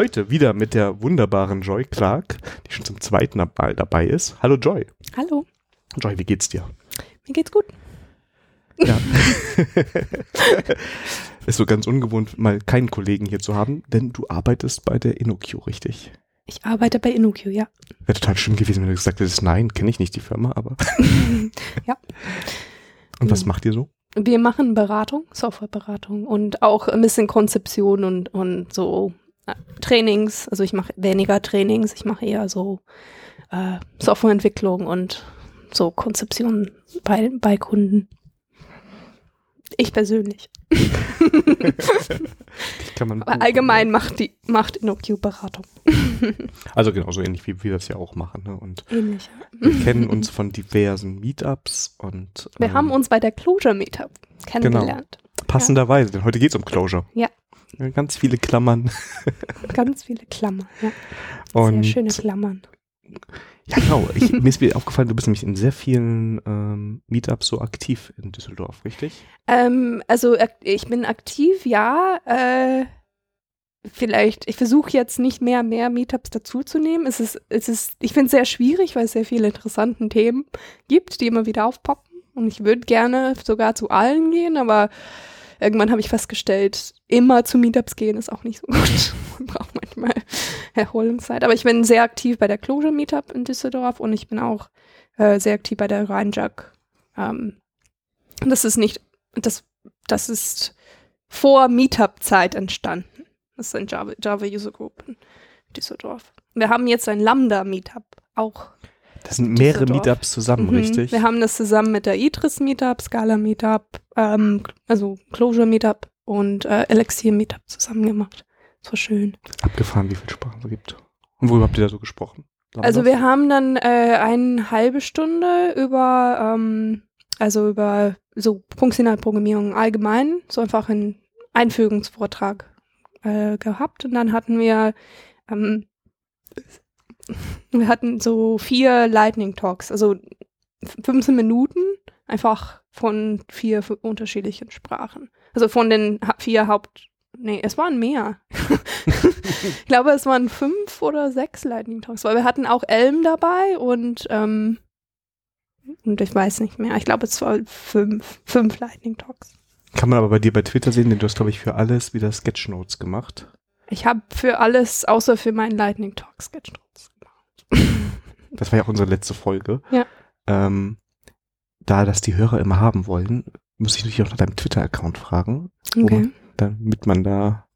Heute wieder mit der wunderbaren Joy Clark, die schon zum zweiten Mal dabei ist. Hallo Joy. Hallo. Joy, wie geht's dir? Mir geht's gut. Ja. ist so ganz ungewohnt, mal keinen Kollegen hier zu haben, denn du arbeitest bei der InnoQ, richtig? Ich arbeite bei InnoQ, ja. Wäre total schlimm gewesen, wenn du gesagt hättest, nein, kenne ich nicht die Firma, aber. ja. Und was macht ihr so? Wir machen Beratung, Softwareberatung und auch ein bisschen Konzeption und, und so Trainings, also ich mache weniger Trainings, ich mache eher so äh, Softwareentwicklung und so Konzeption bei, bei Kunden. Ich persönlich. Aber allgemein macht die macht InnoQ Beratung. also genauso ähnlich wie wir das ja auch machen. Ne? Und ähnlich. Wir kennen uns von diversen Meetups und wir ähm, haben uns bei der Closure Meetup kennengelernt. Genau. Passenderweise, denn heute geht es um Closure. Ja. Ganz viele Klammern. Ganz viele Klammern, ja. Und sehr schöne Klammern. Ja, genau. Ich, mir ist mir aufgefallen, du bist nämlich in sehr vielen ähm, Meetups so aktiv in Düsseldorf, richtig? Ähm, also ich bin aktiv, ja. Äh, vielleicht, ich versuche jetzt nicht mehr mehr Meetups dazuzunehmen. Es ist, es ist, ich finde es sehr schwierig, weil es sehr viele interessante Themen gibt, die immer wieder aufpoppen. Und ich würde gerne sogar zu allen gehen, aber irgendwann habe ich festgestellt, immer zu Meetups gehen ist auch nicht so gut. Man braucht manchmal Erholungszeit. Aber ich bin sehr aktiv bei der Closure Meetup in Düsseldorf und ich bin auch äh, sehr aktiv bei der Rheinjug. Ähm, das ist nicht, das, das ist vor Meetup-Zeit entstanden. Das ist ein Java, Java User Group in Düsseldorf. Wir haben jetzt ein Lambda Meetup auch das sind mehrere Meetups zusammen, mhm. richtig? Wir haben das zusammen mit der Idris Meetup, Scala Meetup, ähm, also Closure Meetup und äh, Elixir Meetup zusammen gemacht. Das war schön. Abgefahren, wie viele Sprachen es gibt. Und worüber habt ihr da so gesprochen? War also wir haben dann äh, eine halbe Stunde über, ähm, also über so Funktionalprogrammierung allgemein, so einfach einen Einführungsvortrag äh, gehabt. Und dann hatten wir ähm, wir hatten so vier Lightning Talks, also 15 Minuten einfach von vier unterschiedlichen Sprachen. Also von den vier Haupt, nee, es waren mehr. ich glaube, es waren fünf oder sechs Lightning Talks, weil wir hatten auch Elm dabei und, ähm, und ich weiß nicht mehr. Ich glaube, es waren fünf, fünf Lightning Talks. Kann man aber bei dir bei Twitter sehen, denn du hast, glaube ich, für alles wieder Sketchnotes gemacht. Ich habe für alles, außer für meinen Lightning Talk Sketchnotes das war ja auch unsere letzte Folge. Ja. Ähm, da das die Hörer immer haben wollen, muss ich natürlich auch nach deinem Twitter-Account fragen, okay. damit man da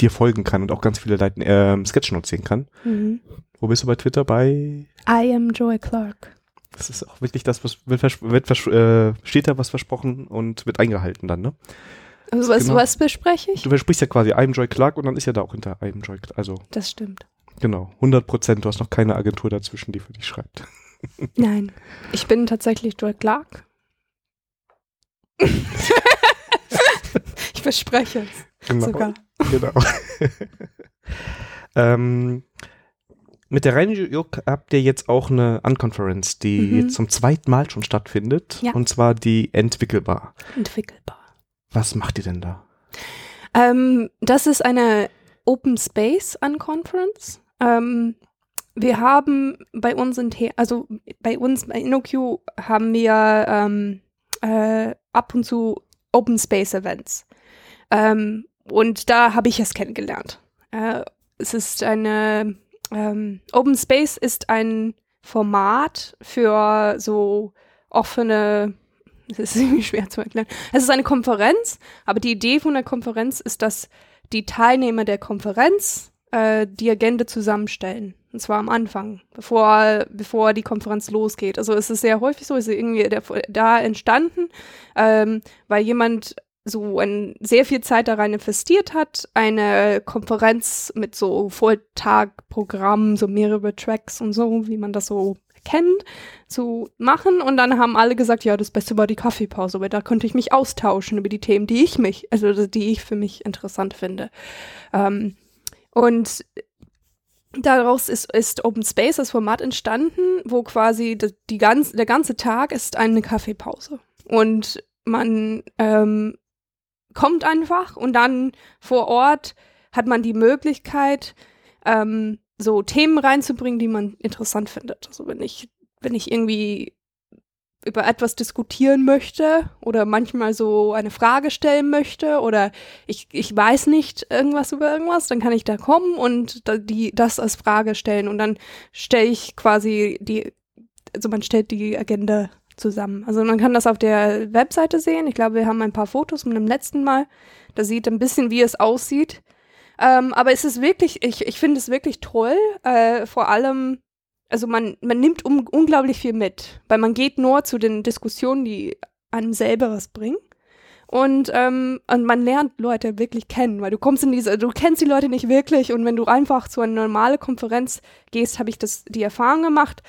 dir folgen kann und auch ganz viele Leit äh, Sketchnotes sehen kann. Mhm. Wo bist du bei Twitter? Bei I am Joy Clark. Das ist auch wirklich das, was wird, wird äh, steht da was versprochen und wird eingehalten dann, ne? Also was, genau. was bespreche ich? Du versprichst ja quasi I am Joy Clark und dann ist ja da auch hinter I am Joy Clark. Also. Das stimmt. Genau, 100 Prozent. Du hast noch keine Agentur dazwischen, die für dich schreibt. Nein, ich bin tatsächlich Joy Clark. ich verspreche es. Genau, sogar. Genau. ähm, mit der Rheinjuk habt ihr jetzt auch eine Unconference, die mhm. zum zweiten Mal schon stattfindet. Ja. Und zwar die Entwickelbar. Entwickelbar. Was macht ihr denn da? Ähm, das ist eine Open Space Unconference. Ähm, wir haben bei uns in The also bei uns bei InnoQ haben wir ähm, äh, ab und zu Open Space Events. Ähm, und da habe ich es kennengelernt. Äh, es ist eine ähm, Open Space ist ein Format für so offene das ist irgendwie schwer zu erklären. Es ist eine Konferenz, aber die Idee von der Konferenz ist, dass die Teilnehmer der Konferenz äh, die Agenda zusammenstellen. Und zwar am Anfang, bevor, bevor die Konferenz losgeht. Also es ist sehr häufig so, ist irgendwie der, da entstanden, ähm, weil jemand so ein, sehr viel Zeit da rein investiert hat, eine Konferenz mit so Volltagprogramm, so mehrere Tracks und so, wie man das so kennt, zu machen. Und dann haben alle gesagt, ja, das Beste war die Kaffeepause, weil da konnte ich mich austauschen über die Themen, die ich mich, also die ich für mich interessant finde. Ähm, und daraus ist, ist Open Space, das Format entstanden, wo quasi die, die ganz, der ganze Tag ist eine Kaffeepause. Und man ähm, kommt einfach und dann vor Ort hat man die Möglichkeit, ähm, so Themen reinzubringen, die man interessant findet. Also wenn ich, wenn ich irgendwie über etwas diskutieren möchte oder manchmal so eine Frage stellen möchte oder ich, ich weiß nicht irgendwas über irgendwas, dann kann ich da kommen und da, die, das als Frage stellen und dann stelle ich quasi die, also man stellt die Agenda zusammen. Also man kann das auf der Webseite sehen. Ich glaube, wir haben ein paar Fotos von dem letzten Mal. Da sieht ein bisschen, wie es aussieht. Ähm, aber es ist wirklich, ich, ich finde es wirklich toll. Äh, vor allem, also man, man nimmt um, unglaublich viel mit, weil man geht nur zu den Diskussionen, die einem selber was bringen. Und, ähm, und man lernt Leute wirklich kennen, weil du kommst in diese, du kennst die Leute nicht wirklich und wenn du einfach zu einer normalen Konferenz gehst, habe ich das die Erfahrung gemacht,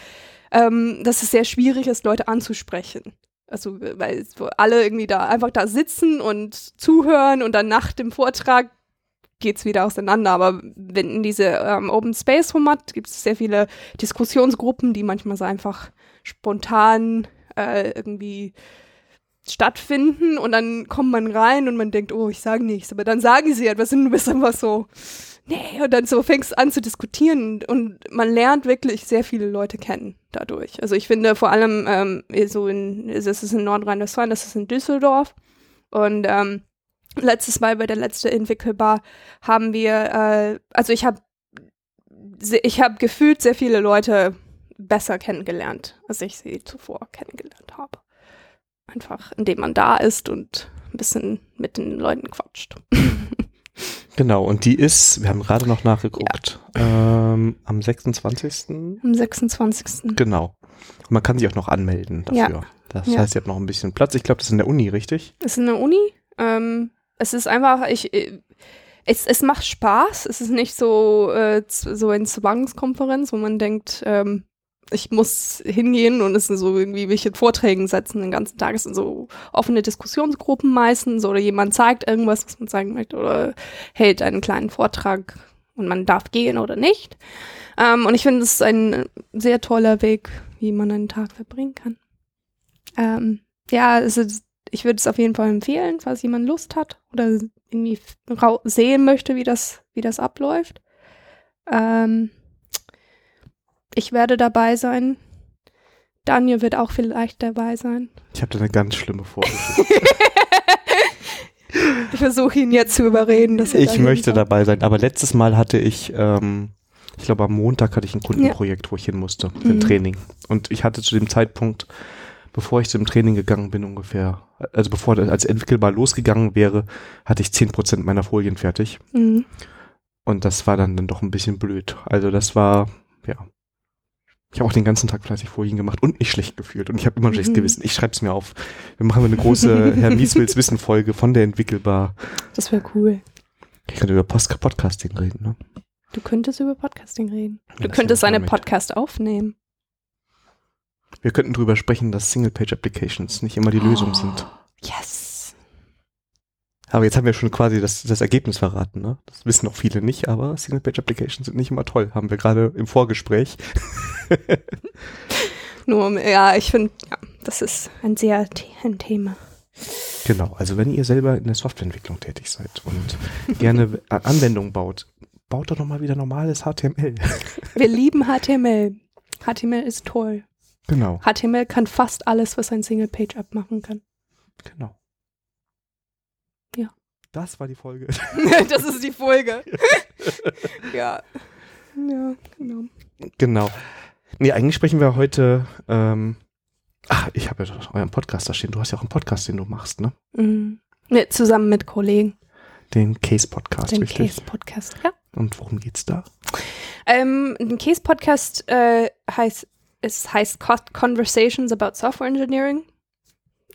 ähm, dass es sehr schwierig ist, Leute anzusprechen. Also, weil alle irgendwie da einfach da sitzen und zuhören und dann nach dem Vortrag geht's wieder auseinander. Aber wenn in diese ähm, Open Space Format gibt es sehr viele Diskussionsgruppen, die manchmal so einfach spontan äh, irgendwie stattfinden und dann kommt man rein und man denkt, oh, ich sage nichts, aber dann sagen sie etwas und du bist einfach so, nee, und dann so fängst an zu diskutieren und man lernt wirklich sehr viele Leute kennen dadurch. Also ich finde vor allem ähm, so in, das ist in Nordrhein-Westfalen, das ist in Düsseldorf und ähm, letztes Mal bei der letzten Entwickelbar haben wir, äh, also ich habe ich habe gefühlt sehr viele Leute besser kennengelernt, als ich sie zuvor kennengelernt habe. Einfach, indem man da ist und ein bisschen mit den Leuten quatscht. Genau, und die ist, wir haben gerade noch nachgeguckt, ja. ähm, am 26. Am 26. Genau. Und man kann sich auch noch anmelden dafür. Ja. Das ja. heißt, ihr habt noch ein bisschen Platz. Ich glaube, das ist in der Uni, richtig? Das ist in der Uni. Ähm, es ist einfach, ich, äh, es, es macht Spaß. Es ist nicht so, äh, so eine Zwangskonferenz, wo man denkt, ähm, ich muss hingehen und es sind so irgendwie welche Vorträgen setzen den ganzen Tag. Es sind so offene Diskussionsgruppen meistens oder jemand zeigt irgendwas, was man zeigen möchte oder hält einen kleinen Vortrag und man darf gehen oder nicht. Ähm, und ich finde, es ist ein sehr toller Weg, wie man einen Tag verbringen kann. Ähm, ja, also ich würde es auf jeden Fall empfehlen, falls jemand Lust hat oder irgendwie sehen möchte, wie das, wie das abläuft. Ähm, ich werde dabei sein. Daniel wird auch vielleicht dabei sein. Ich habe da eine ganz schlimme Vorgeschichte. ich versuche ihn jetzt zu überreden, dass er Ich möchte soll. dabei sein, aber letztes Mal hatte ich, ähm, ich glaube am Montag hatte ich ein Kundenprojekt, ja. wo ich hin musste, für ein mhm. Training. Und ich hatte zu dem Zeitpunkt, bevor ich zum Training gegangen bin ungefähr, also bevor das als entwickelbar losgegangen wäre, hatte ich 10% meiner Folien fertig. Mhm. Und das war dann, dann doch ein bisschen blöd. Also das war, ja, ich habe auch den ganzen Tag fleißig Folien gemacht und mich schlecht gefühlt. Und ich habe immer ein schlechtes mhm. Gewissen. Ich schreibe es mir auf. Wir machen eine große Herr Mieswils Wissen-Folge von der Entwickelbar. Das wäre cool. Ich könnte über Post Podcasting reden, ne? Du könntest über Podcasting reden. Du könntest einen Podcast aufnehmen. Wir könnten darüber sprechen, dass Single-Page-Applications nicht immer die oh, Lösung sind. Yes. Aber jetzt haben wir schon quasi das, das Ergebnis verraten. Ne? Das wissen auch viele nicht, aber Single-Page-Applications sind nicht immer toll. Haben wir gerade im Vorgespräch. Nur, ja, ich finde, ja, das ist ein sehr ein Thema. Genau, also wenn ihr selber in der Softwareentwicklung tätig seid und gerne Anwendungen baut, baut doch nochmal wieder normales HTML. Wir lieben HTML. HTML ist toll. Genau. HTML kann fast alles, was ein Single-Page-App machen kann. Genau. Das war die Folge. das ist die Folge. ja. Ja, genau. Genau. Nee, eigentlich sprechen wir heute. Ähm, ach, ich habe ja euren Podcast da stehen. Du hast ja auch einen Podcast, den du machst, ne? Mhm. Ja, zusammen mit Kollegen. Den Case-Podcast, Den Case-Podcast, ja. Und worum geht's da? Ähm, ein Case-Podcast äh, heißt, es heißt Conversations about Software Engineering.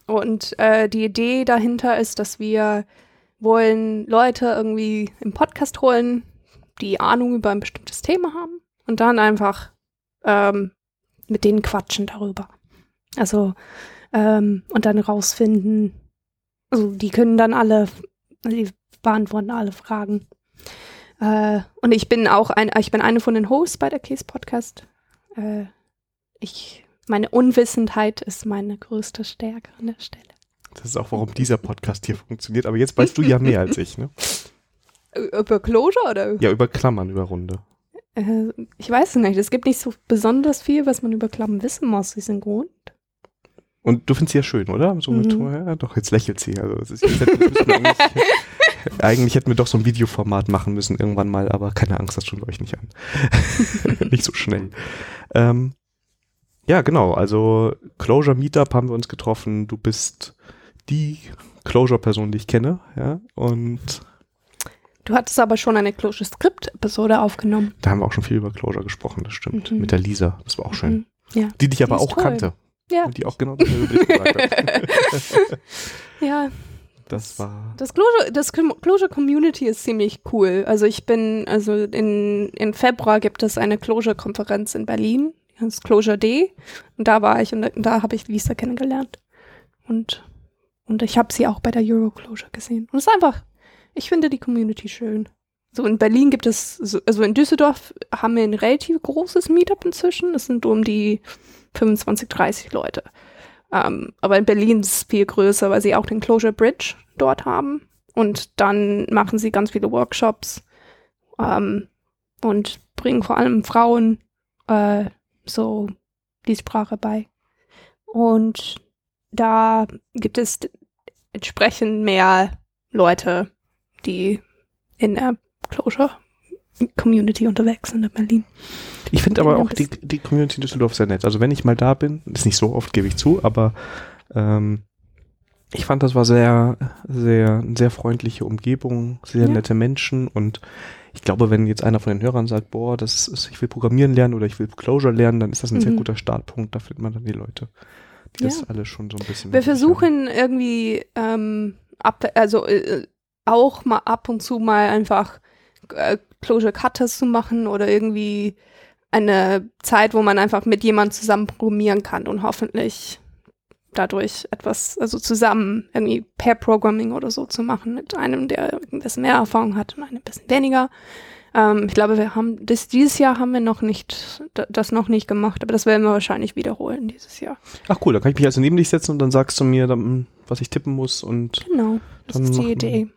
Und äh, die Idee dahinter ist, dass wir wollen Leute irgendwie im Podcast holen, die Ahnung über ein bestimmtes Thema haben und dann einfach ähm, mit denen quatschen darüber. Also, ähm, und dann rausfinden, also die können dann alle, die beantworten alle Fragen. Äh, und ich bin auch ein, ich bin eine von den Hosts bei der Case Podcast. Äh, ich, meine Unwissenheit ist meine größte Stärke an der Stelle. Das ist auch, warum dieser Podcast hier funktioniert. Aber jetzt weißt du ja mehr als ich, ne? Über Closure oder? Ja, über Klammern, über Runde. Äh, ich weiß es nicht. Es gibt nicht so besonders viel, was man über Klammern wissen muss. Sie sind Grund. Und du findest sie ja schön, oder? So mit, mhm. ja, doch, jetzt lächelt sie. Also, das ist, eigentlich, eigentlich hätten wir doch so ein Videoformat machen müssen irgendwann mal, aber keine Angst, das tun wir euch nicht an. nicht so schnell. Ähm, ja, genau. Also Closure Meetup haben wir uns getroffen. Du bist die Closure-Person, die ich kenne, ja. Und Du hattest aber schon eine Closure Script-Episode aufgenommen. Da haben wir auch schon viel über Closure gesprochen, das stimmt. Mhm. Mit der Lisa. Das war auch schön. Mhm. Ja. Die dich aber auch toll. kannte. Ja. Und die auch genau das gesagt hat. ja. Das war. Das Closure, das Closure Community ist ziemlich cool. Also ich bin, also in, in Februar gibt es eine Closure-Konferenz in Berlin. Das Closure D. Und da war ich und da, habe ich Lisa kennengelernt. Und, und ich habe sie auch bei der Euro Closure gesehen. Und es ist einfach, ich finde die Community schön. So in Berlin gibt es, also in Düsseldorf haben wir ein relativ großes Meetup inzwischen. Es sind um die 25, 30 Leute. Ähm, aber in Berlin ist es viel größer, weil sie auch den Closure Bridge dort haben. Und dann machen sie ganz viele Workshops ähm, und bringen vor allem Frauen äh, so die Sprache bei. Und da gibt es entsprechend mehr Leute, die in der Closure Community unterwegs sind in Berlin. Ich finde aber auch die, die Community in Düsseldorf sehr nett. Also wenn ich mal da bin, ist nicht so oft, gebe ich zu, aber ähm, ich fand, das war sehr, sehr, sehr freundliche Umgebung, sehr ja. nette Menschen und ich glaube, wenn jetzt einer von den Hörern sagt, boah, das ist, ich will Programmieren lernen oder ich will Closure lernen, dann ist das ein mhm. sehr guter Startpunkt. Da findet man dann die Leute, die ja. das alles schon so ein bisschen. Wir versuchen haben. irgendwie, ähm, ab, also äh, auch mal ab und zu mal einfach äh, Closure Cutters zu machen oder irgendwie eine Zeit, wo man einfach mit jemandem zusammen programmieren kann und hoffentlich dadurch etwas, also zusammen irgendwie Pair Programming oder so zu machen mit einem, der ein bisschen mehr Erfahrung hat und einem ein bisschen weniger. Ähm, ich glaube, wir haben das, dieses Jahr haben wir noch nicht, das noch nicht gemacht, aber das werden wir wahrscheinlich wiederholen dieses Jahr. Ach cool, da kann ich mich also neben dich setzen und dann sagst du mir, dann, was ich tippen muss und. Genau, das ist die Idee.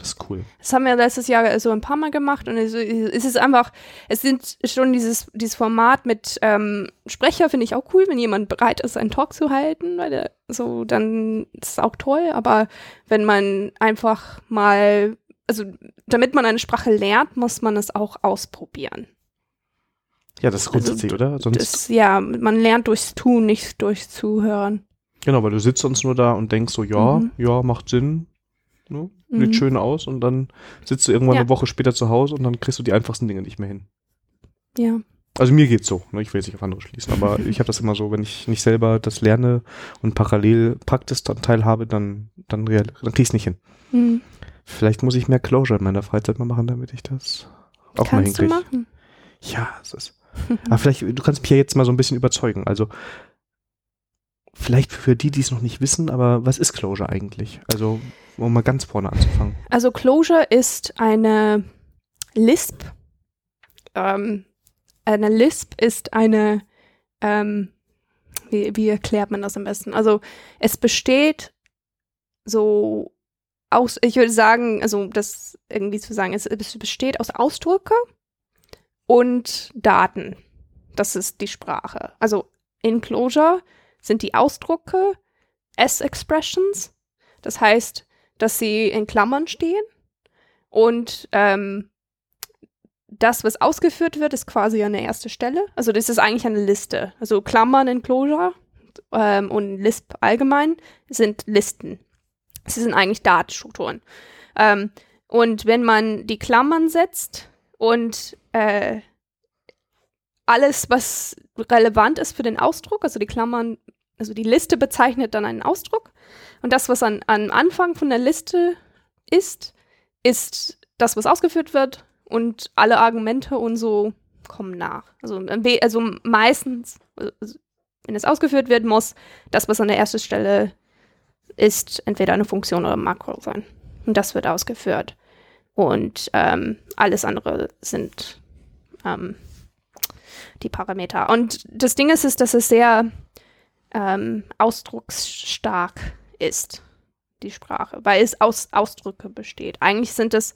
Das ist cool. Das haben wir letztes Jahr so ein paar Mal gemacht und es, ist einfach, es sind schon dieses, dieses Format mit ähm, Sprecher, finde ich auch cool, wenn jemand bereit ist, einen Talk zu halten, weil der, so, dann ist es auch toll, aber wenn man einfach mal, also damit man eine Sprache lernt, muss man es auch ausprobieren. Ja, das ist grundsätzlich, also, oder? Sonst das, ja, man lernt durchs Tun, nicht durchs Zuhören. Genau, weil du sitzt sonst nur da und denkst so, ja, mhm. ja, macht Sinn, Ne? Mhm. Sieht schön aus und dann sitzt du irgendwann ja. eine Woche später zu Hause und dann kriegst du die einfachsten Dinge nicht mehr hin. Ja. Also mir geht's so, ne? ich will jetzt nicht auf andere schließen, aber ich habe das immer so, wenn ich nicht selber das lerne und parallel habe, dann, dann, dann krieg ich's nicht hin. Mhm. Vielleicht muss ich mehr Closure in meiner Freizeit mal machen, damit ich das auch kannst mal hinkriege. Du machen. Ja, es ist. aber vielleicht, du kannst mich ja jetzt mal so ein bisschen überzeugen. Also vielleicht für die, die es noch nicht wissen, aber was ist Closure eigentlich? Also, um mal ganz vorne anzufangen. Also Closure ist eine Lisp. Ähm, eine Lisp ist eine, ähm, wie, wie erklärt man das am besten? Also es besteht so aus, ich würde sagen, also das irgendwie zu sagen, es, es besteht aus Ausdrücke und Daten. Das ist die Sprache. Also in Closure sind die Ausdrucke S-Expressions. Das heißt, dass sie in Klammern stehen und ähm, das, was ausgeführt wird, ist quasi an der ersten Stelle. Also das ist eigentlich eine Liste. Also Klammern in Closure ähm, und Lisp allgemein sind Listen. Sie sind eigentlich Datenstrukturen. Ähm, und wenn man die Klammern setzt und äh, alles, was relevant ist für den Ausdruck, also die Klammern, also die Liste bezeichnet dann einen Ausdruck und das, was an, am Anfang von der Liste ist, ist das, was ausgeführt wird und alle Argumente und so kommen nach. Also, also meistens, also, wenn es ausgeführt werden muss, das, was an der ersten Stelle ist, entweder eine Funktion oder ein Makro sein. Und das wird ausgeführt. Und ähm, alles andere sind ähm, die Parameter. Und das Ding ist, ist dass es sehr ähm, ausdrucksstark ist, die Sprache, weil es aus Ausdrücke besteht. Eigentlich sind es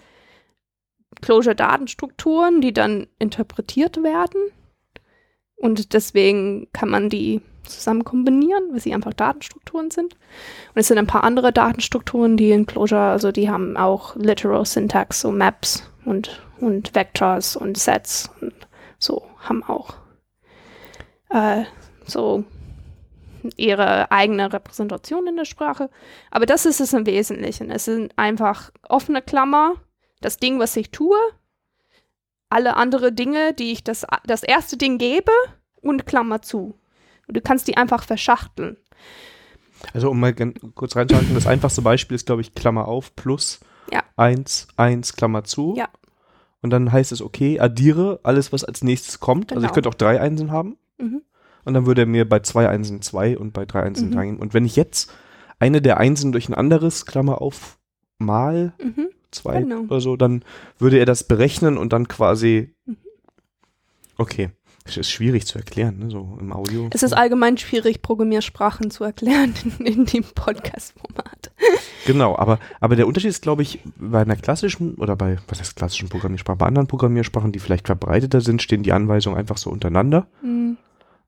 Closure-Datenstrukturen, die dann interpretiert werden. Und deswegen kann man die zusammen kombinieren, weil sie einfach Datenstrukturen sind. Und es sind ein paar andere Datenstrukturen, die in Closure, also die haben auch Literal Syntax, so Maps und, und Vectors und Sets und so haben auch äh, so ihre eigene Repräsentation in der Sprache. Aber das ist es im Wesentlichen. Es sind einfach offene Klammer, das Ding, was ich tue, alle andere Dinge, die ich das, das erste Ding gebe und Klammer zu. Und du kannst die einfach verschachteln. Also um mal kurz reinzuhalten, das einfachste Beispiel ist, glaube ich, Klammer auf plus ja. 1, 1, Klammer zu. Ja. Und dann heißt es, okay, addiere alles, was als nächstes kommt. Genau. Also ich genau. könnte auch drei Einsen haben. Mhm. Und dann würde er mir bei zwei Einsen zwei und bei drei Einsen mhm. drei. Und wenn ich jetzt eine der Einsen durch ein anderes, Klammer auf, mal mhm. zwei genau. oder so, dann würde er das berechnen und dann quasi. Mhm. Okay. Es ist schwierig zu erklären, ne, so im Audio. Es ist allgemein schwierig, Programmiersprachen zu erklären in, in dem Podcast-Format. Genau, aber, aber der Unterschied ist, glaube ich, bei einer klassischen oder bei, was heißt klassischen Programmiersprachen, bei anderen Programmiersprachen, die vielleicht verbreiteter sind, stehen die Anweisungen einfach so untereinander. Mhm.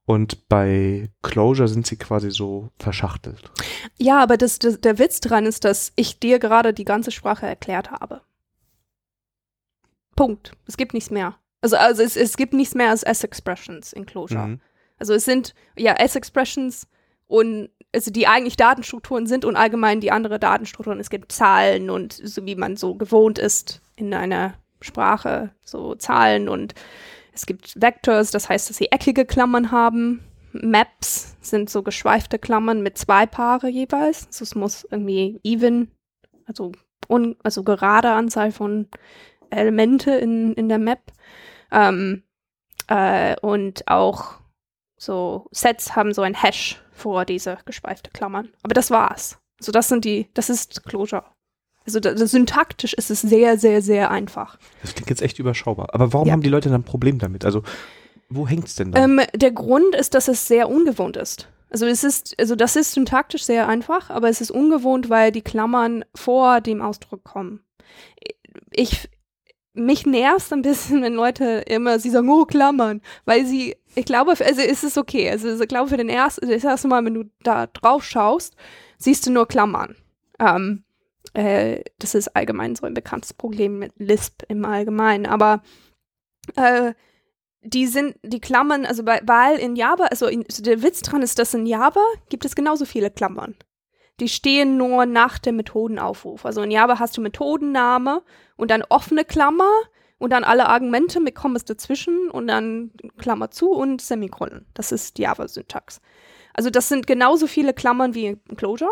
Und bei Closure sind sie quasi so verschachtelt. Ja, aber das, das, der Witz dran ist, dass ich dir gerade die ganze Sprache erklärt habe. Punkt. Es gibt nichts mehr. Also, also es, es gibt nichts mehr als S-Expressions in Closure. Mhm. Also es sind ja S-Expressions und also die eigentlich Datenstrukturen sind und allgemein die andere Datenstrukturen. Es gibt Zahlen und so wie man so gewohnt ist in einer Sprache, so Zahlen und es gibt Vectors, das heißt, dass sie eckige Klammern haben. Maps sind so geschweifte Klammern mit zwei Paare jeweils. Also es muss irgendwie even, also, un, also gerade Anzahl von Elemente in, in der Map. Ähm, äh, und auch so Sets haben so ein Hash vor diese geschweifte Klammern. Aber das war's. Also das sind die, das ist Closure. Also das, das, syntaktisch ist es sehr, sehr, sehr einfach. Das klingt jetzt echt überschaubar. Aber warum ja. haben die Leute dann ein Problem damit? Also wo hängt es denn da? Ähm, der Grund ist, dass es sehr ungewohnt ist. Also es ist, also das ist syntaktisch sehr einfach, aber es ist ungewohnt, weil die Klammern vor dem Ausdruck kommen. Ich, mich nervt ein bisschen, wenn Leute immer, sie sagen, oh, Klammern, weil sie, ich glaube, also ist es okay. Also ich glaube, für den ersten, das erste Mal, wenn du da drauf schaust, siehst du nur Klammern. Ähm, äh, das ist allgemein so ein bekanntes Problem mit Lisp im Allgemeinen. Aber äh, die sind, die Klammern, also bei, weil in Java, also in, der Witz dran ist, dass in Java gibt es genauso viele Klammern. Die stehen nur nach dem Methodenaufruf. Also in Java hast du Methodenname und dann offene Klammer und dann alle Argumente mit Kommas dazwischen und dann Klammer zu und Semikolon. Das ist Java-Syntax. Also das sind genauso viele Klammern wie in Closure.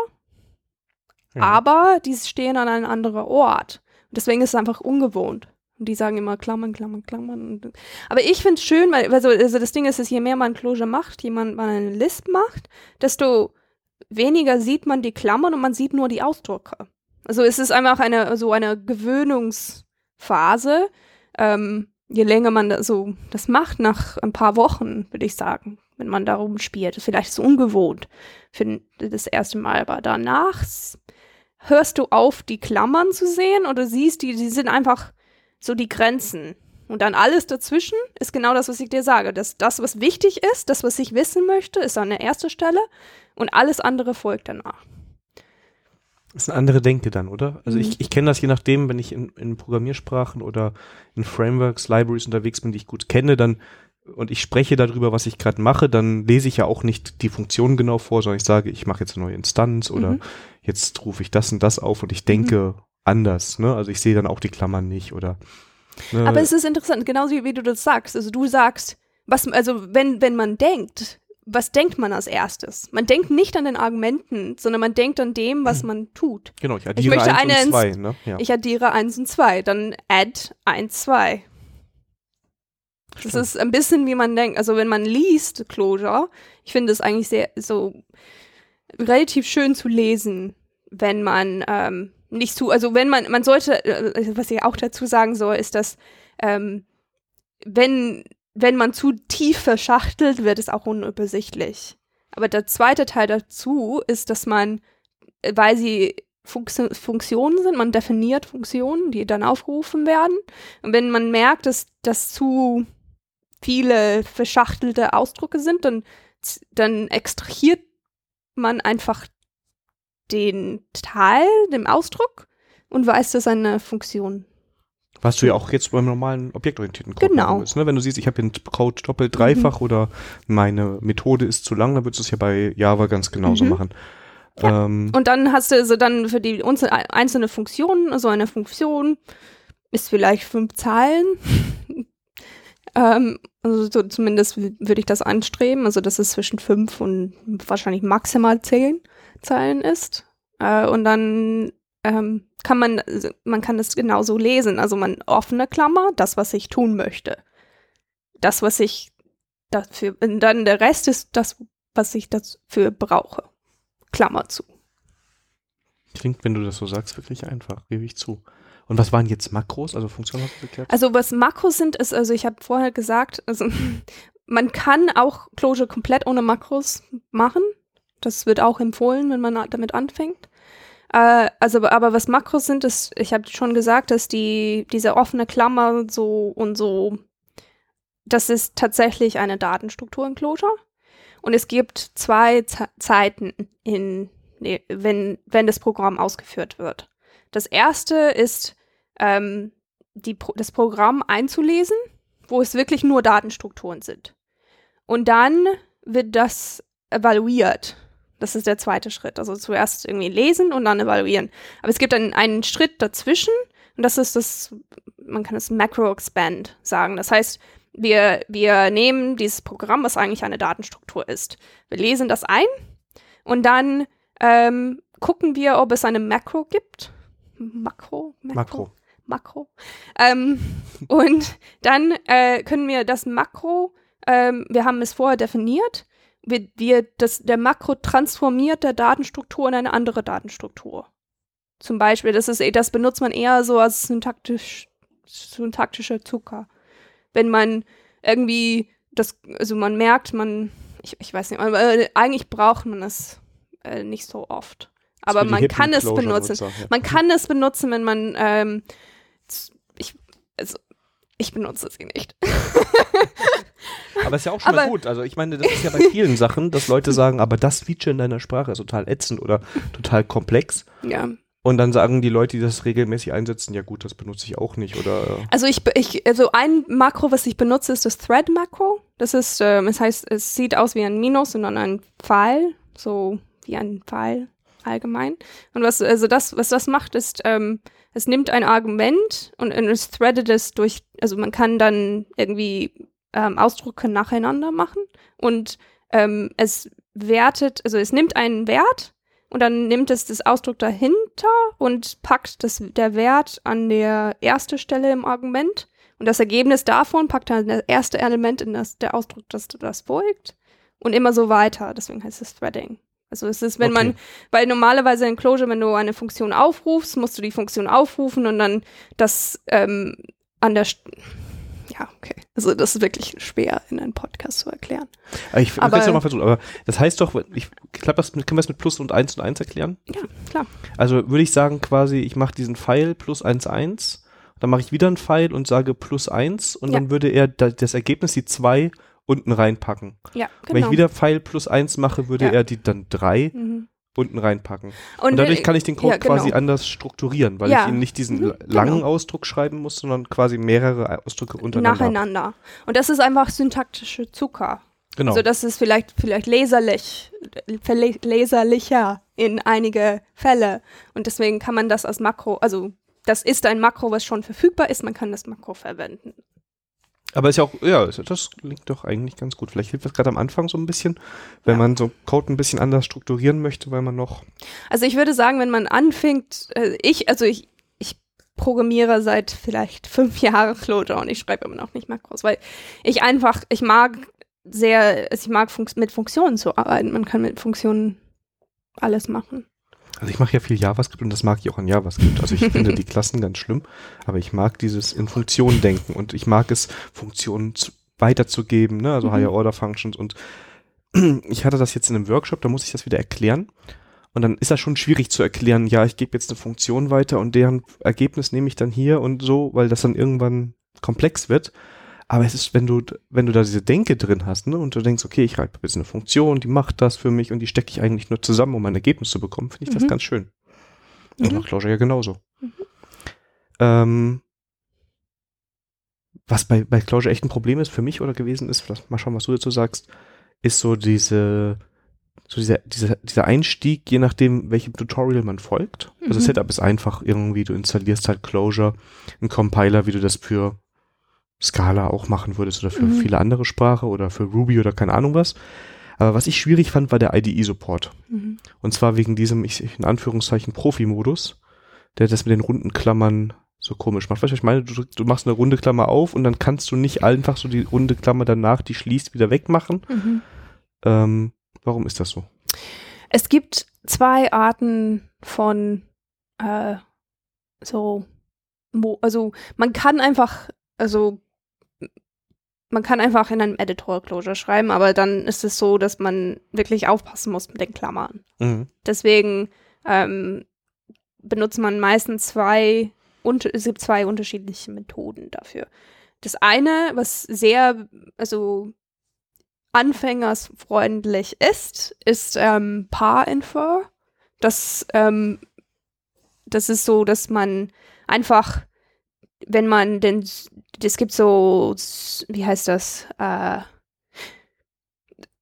Aber die stehen an einem anderen Ort. deswegen ist es einfach ungewohnt. Und die sagen immer Klammern, Klammern, Klammern. Aber ich finde es schön, weil also, also das Ding ist, dass je mehr man Closure macht, je mehr man eine List macht, desto weniger sieht man die Klammern und man sieht nur die Ausdrücke. Also es ist einfach eine so eine Gewöhnungsphase. Ähm, je länger man das so das macht, nach ein paar Wochen, würde ich sagen, wenn man darum spielt. Vielleicht ist es ungewohnt für das erste Mal, aber danach hörst du auf, die Klammern zu sehen oder siehst die, die sind einfach so die Grenzen. Und dann alles dazwischen ist genau das, was ich dir sage. Das, das, was wichtig ist, das, was ich wissen möchte, ist an der ersten Stelle und alles andere folgt danach. Das ist eine andere Denke dann, oder? Also mhm. ich, ich kenne das je nachdem, wenn ich in, in Programmiersprachen oder in Frameworks, Libraries unterwegs bin, die ich gut kenne, dann und ich spreche darüber, was ich gerade mache, dann lese ich ja auch nicht die Funktion genau vor, sondern ich sage, ich mache jetzt eine neue Instanz oder mhm. jetzt rufe ich das und das auf und ich denke mhm. anders. Ne? Also ich sehe dann auch die Klammern nicht oder. Ne? Aber es ist interessant, genauso wie, wie du das sagst. Also du sagst, was, also wenn, wenn man denkt, was denkt man als erstes? Man denkt nicht an den Argumenten, sondern man denkt an dem, was man tut. Genau, ich addiere ich möchte 1 und 2. Ne? Ja. Ich addiere 1 und 2, dann add 1, 2. Das ist ein bisschen, wie man denkt. Also wenn man liest Clojure, ich finde es eigentlich sehr so relativ schön zu lesen, wenn man ähm, nicht zu, also wenn man, man sollte, äh, was ich auch dazu sagen soll, ist, dass ähm, wenn, wenn man zu tief verschachtelt, wird es auch unübersichtlich. Aber der zweite Teil dazu ist, dass man, äh, weil sie Funktio Funktionen sind, man definiert Funktionen, die dann aufgerufen werden. Und wenn man merkt, dass das zu viele verschachtelte Ausdrücke sind, dann, dann extrahiert man einfach den Teil, dem Ausdruck und weiß, dass eine Funktion. Was du ja auch jetzt beim normalen objektorientierten Code Genau. ist, ne? Wenn du siehst, ich habe den Code doppelt, dreifach oder meine Methode ist zu lang, dann würdest du es ja bei Java ganz genauso Mhm. machen. Ähm, Und dann hast du also dann für die unze- einzelne Funktionen, also eine Funktion ist vielleicht fünf Zeilen. Ähm, also so zumindest würde ich das anstreben, also dass es zwischen fünf und wahrscheinlich maximal zehn Zeilen ist. Äh, und dann ähm, kann man, also man kann das genauso lesen. Also man offene Klammer, das, was ich tun möchte. Das, was ich dafür, und dann der Rest ist das, was ich dafür brauche. Klammer zu. klingt, wenn du das so sagst, wirklich einfach, gebe ich zu. Und was waren jetzt Makros, also Funktionen? Also was Makros sind, ist, also ich habe vorher gesagt, also man kann auch Clojure komplett ohne Makros machen. Das wird auch empfohlen, wenn man damit anfängt. Äh, also, aber was Makros sind, ist, ich habe schon gesagt, dass die, diese offene Klammer so und so, das ist tatsächlich eine Datenstruktur in Clojure. Und es gibt zwei Ze Zeiten, in, wenn, wenn das Programm ausgeführt wird. Das erste ist, ähm, die, das Programm einzulesen, wo es wirklich nur Datenstrukturen sind. Und dann wird das evaluiert. Das ist der zweite Schritt. Also zuerst irgendwie lesen und dann evaluieren. Aber es gibt einen, einen Schritt dazwischen und das ist das, man kann es Macro-Expand sagen. Das heißt, wir, wir nehmen dieses Programm, was eigentlich eine Datenstruktur ist. Wir lesen das ein und dann ähm, gucken wir, ob es eine Macro gibt. Makro? Makro. Makro. Ähm, und dann äh, können wir das Makro, ähm, wir haben es vorher definiert, wir, wir, das, der Makro transformiert der Datenstruktur in eine andere Datenstruktur. Zum Beispiel, das, ist, das benutzt man eher so als syntaktisch, syntaktischer Zucker. Wenn man irgendwie das, also man merkt, man, ich, ich weiß nicht, aber äh, eigentlich braucht man es äh, nicht so oft. Aber man kann es benutzen. ja. Man kann es benutzen, wenn man, ähm, ich, also, ich benutze sie nicht. Aber ist ja auch schon mal gut. Also ich meine, das ist ja bei vielen Sachen, dass Leute sagen, aber das Feature in deiner Sprache ist total ätzend oder total komplex. ja. Und dann sagen die Leute, die das regelmäßig einsetzen, ja gut, das benutze ich auch nicht. Oder Also ich, ich, also ein Makro, was ich benutze, ist das Thread-Makro. Das ist, ähm, es heißt, es sieht aus wie ein Minus und dann ein Pfeil, so wie ein Pfeil allgemein. Und was, also das, was das macht, ist, ähm, es nimmt ein Argument und, und es threadet es durch, also man kann dann irgendwie ähm, Ausdrücke nacheinander machen und ähm, es wertet, also es nimmt einen Wert und dann nimmt es das Ausdruck dahinter und packt das, der Wert an der erste Stelle im Argument und das Ergebnis davon packt dann das erste Element in das, der Ausdruck, das das folgt und immer so weiter. Deswegen heißt es Threading. Also es ist, wenn Okay. man, weil normalerweise in Clojure, wenn du eine Funktion aufrufst, musst du die Funktion aufrufen und dann das ähm, an der, St ja, okay. Also das ist wirklich schwer in einem Podcast zu erklären. Ich Aber- es nochmal versuchen. Aber das heißt doch, ich glaube, das können wir es mit Plus und 1 und 1 erklären? Ja, klar. Also würde ich sagen quasi, ich mache diesen Pfeil plus 1, 1, dann mache ich wieder einen Pfeil und sage plus 1 und Ja. dann würde er da, das Ergebnis, die 2, unten reinpacken. Ja, Wenn ich genau. wieder Pfeil plus 1 mache, würde Ja. er die dann 3 Mhm. unten reinpacken. Und, dadurch äh, kann ich den Code ja, genau. quasi anders strukturieren, weil Ja. ich ihn nicht diesen Mhm, langen genau. Ausdruck schreiben muss, sondern quasi mehrere Ausdrücke untereinander. nacheinander. Und das ist einfach syntaktische Zucker. Genau. Also das ist vielleicht vielleicht leserlich, leserlicher in einige Fälle. Und deswegen kann man das als Makro, also das ist ein Makro, was schon verfügbar ist, man kann das Makro verwenden. Aber ist ja auch, ja, das klingt doch eigentlich ganz gut. Vielleicht hilft das gerade am Anfang so ein bisschen, wenn Ja. man so Code ein bisschen anders strukturieren möchte, weil man noch. Also ich würde sagen, wenn man anfängt, äh, ich, also ich, ich programmiere seit vielleicht fünf Jahren und ich schreibe immer noch nicht Makros, weil ich einfach, ich mag sehr, ich mag Fun mit Funktionen zu arbeiten. Man kann mit Funktionen alles machen. Also ich mache ja viel JavaScript und das mag ich auch an JavaScript. Also ich finde die Klassen ganz schlimm, aber ich mag dieses in Funktionen denken und ich mag es, Funktionen zu, weiterzugeben, ne? also mhm. Higher Order Functions und ich hatte das jetzt in einem Workshop, da muss ich das wieder erklären. Und dann ist das schon schwierig zu erklären, ja, ich gebe jetzt eine Funktion weiter und deren Ergebnis nehme ich dann hier und so, weil das dann irgendwann komplex wird. Aber es ist, wenn du, wenn du da diese Denke drin hast, ne, und du denkst, okay, ich reibe jetzt eine Funktion, die macht das für mich und die stecke ich eigentlich nur zusammen, um ein Ergebnis zu bekommen, finde ich mhm. das ganz schön. Und mhm. Clojure ja genauso. Mhm. Ähm, was bei, bei Clojure echt ein Problem ist für mich oder gewesen ist, mal schauen, was du dazu sagst, ist so diese, so dieser, dieser, dieser Einstieg, je nachdem, welchem Tutorial man folgt. Also mhm. Also Setup ist einfach irgendwie, du installierst halt Clojure, einen Compiler, wie du das für Scala auch machen würdest oder für mhm. viele andere Sprache oder für Ruby oder keine Ahnung was. Aber was ich schwierig fand, war der IDE-Support. Mhm. Und zwar wegen diesem, ich, in Anführungszeichen, Profi-Modus, der das mit den runden Klammern so komisch macht. Weißt du, ich meine, du, du, machst eine runde Klammer auf und dann kannst du nicht einfach so die runde Klammer danach, die schließt, wieder wegmachen. Mhm. Ähm, warum ist das so? Es gibt zwei Arten von äh, so, also man kann einfach, also man kann einfach in einem Editor Closure schreiben, aber dann ist es so, dass man wirklich aufpassen muss mit den Klammern. Mhm. Deswegen ähm, benutzt man meistens zwei, und, es gibt zwei unterschiedliche Methoden dafür. Das eine, was sehr, also anfängersfreundlich ist, ist ähm, Par-Infer. Das, ähm, das ist so, dass man einfach wenn man denn, es gibt so, wie heißt das? Äh,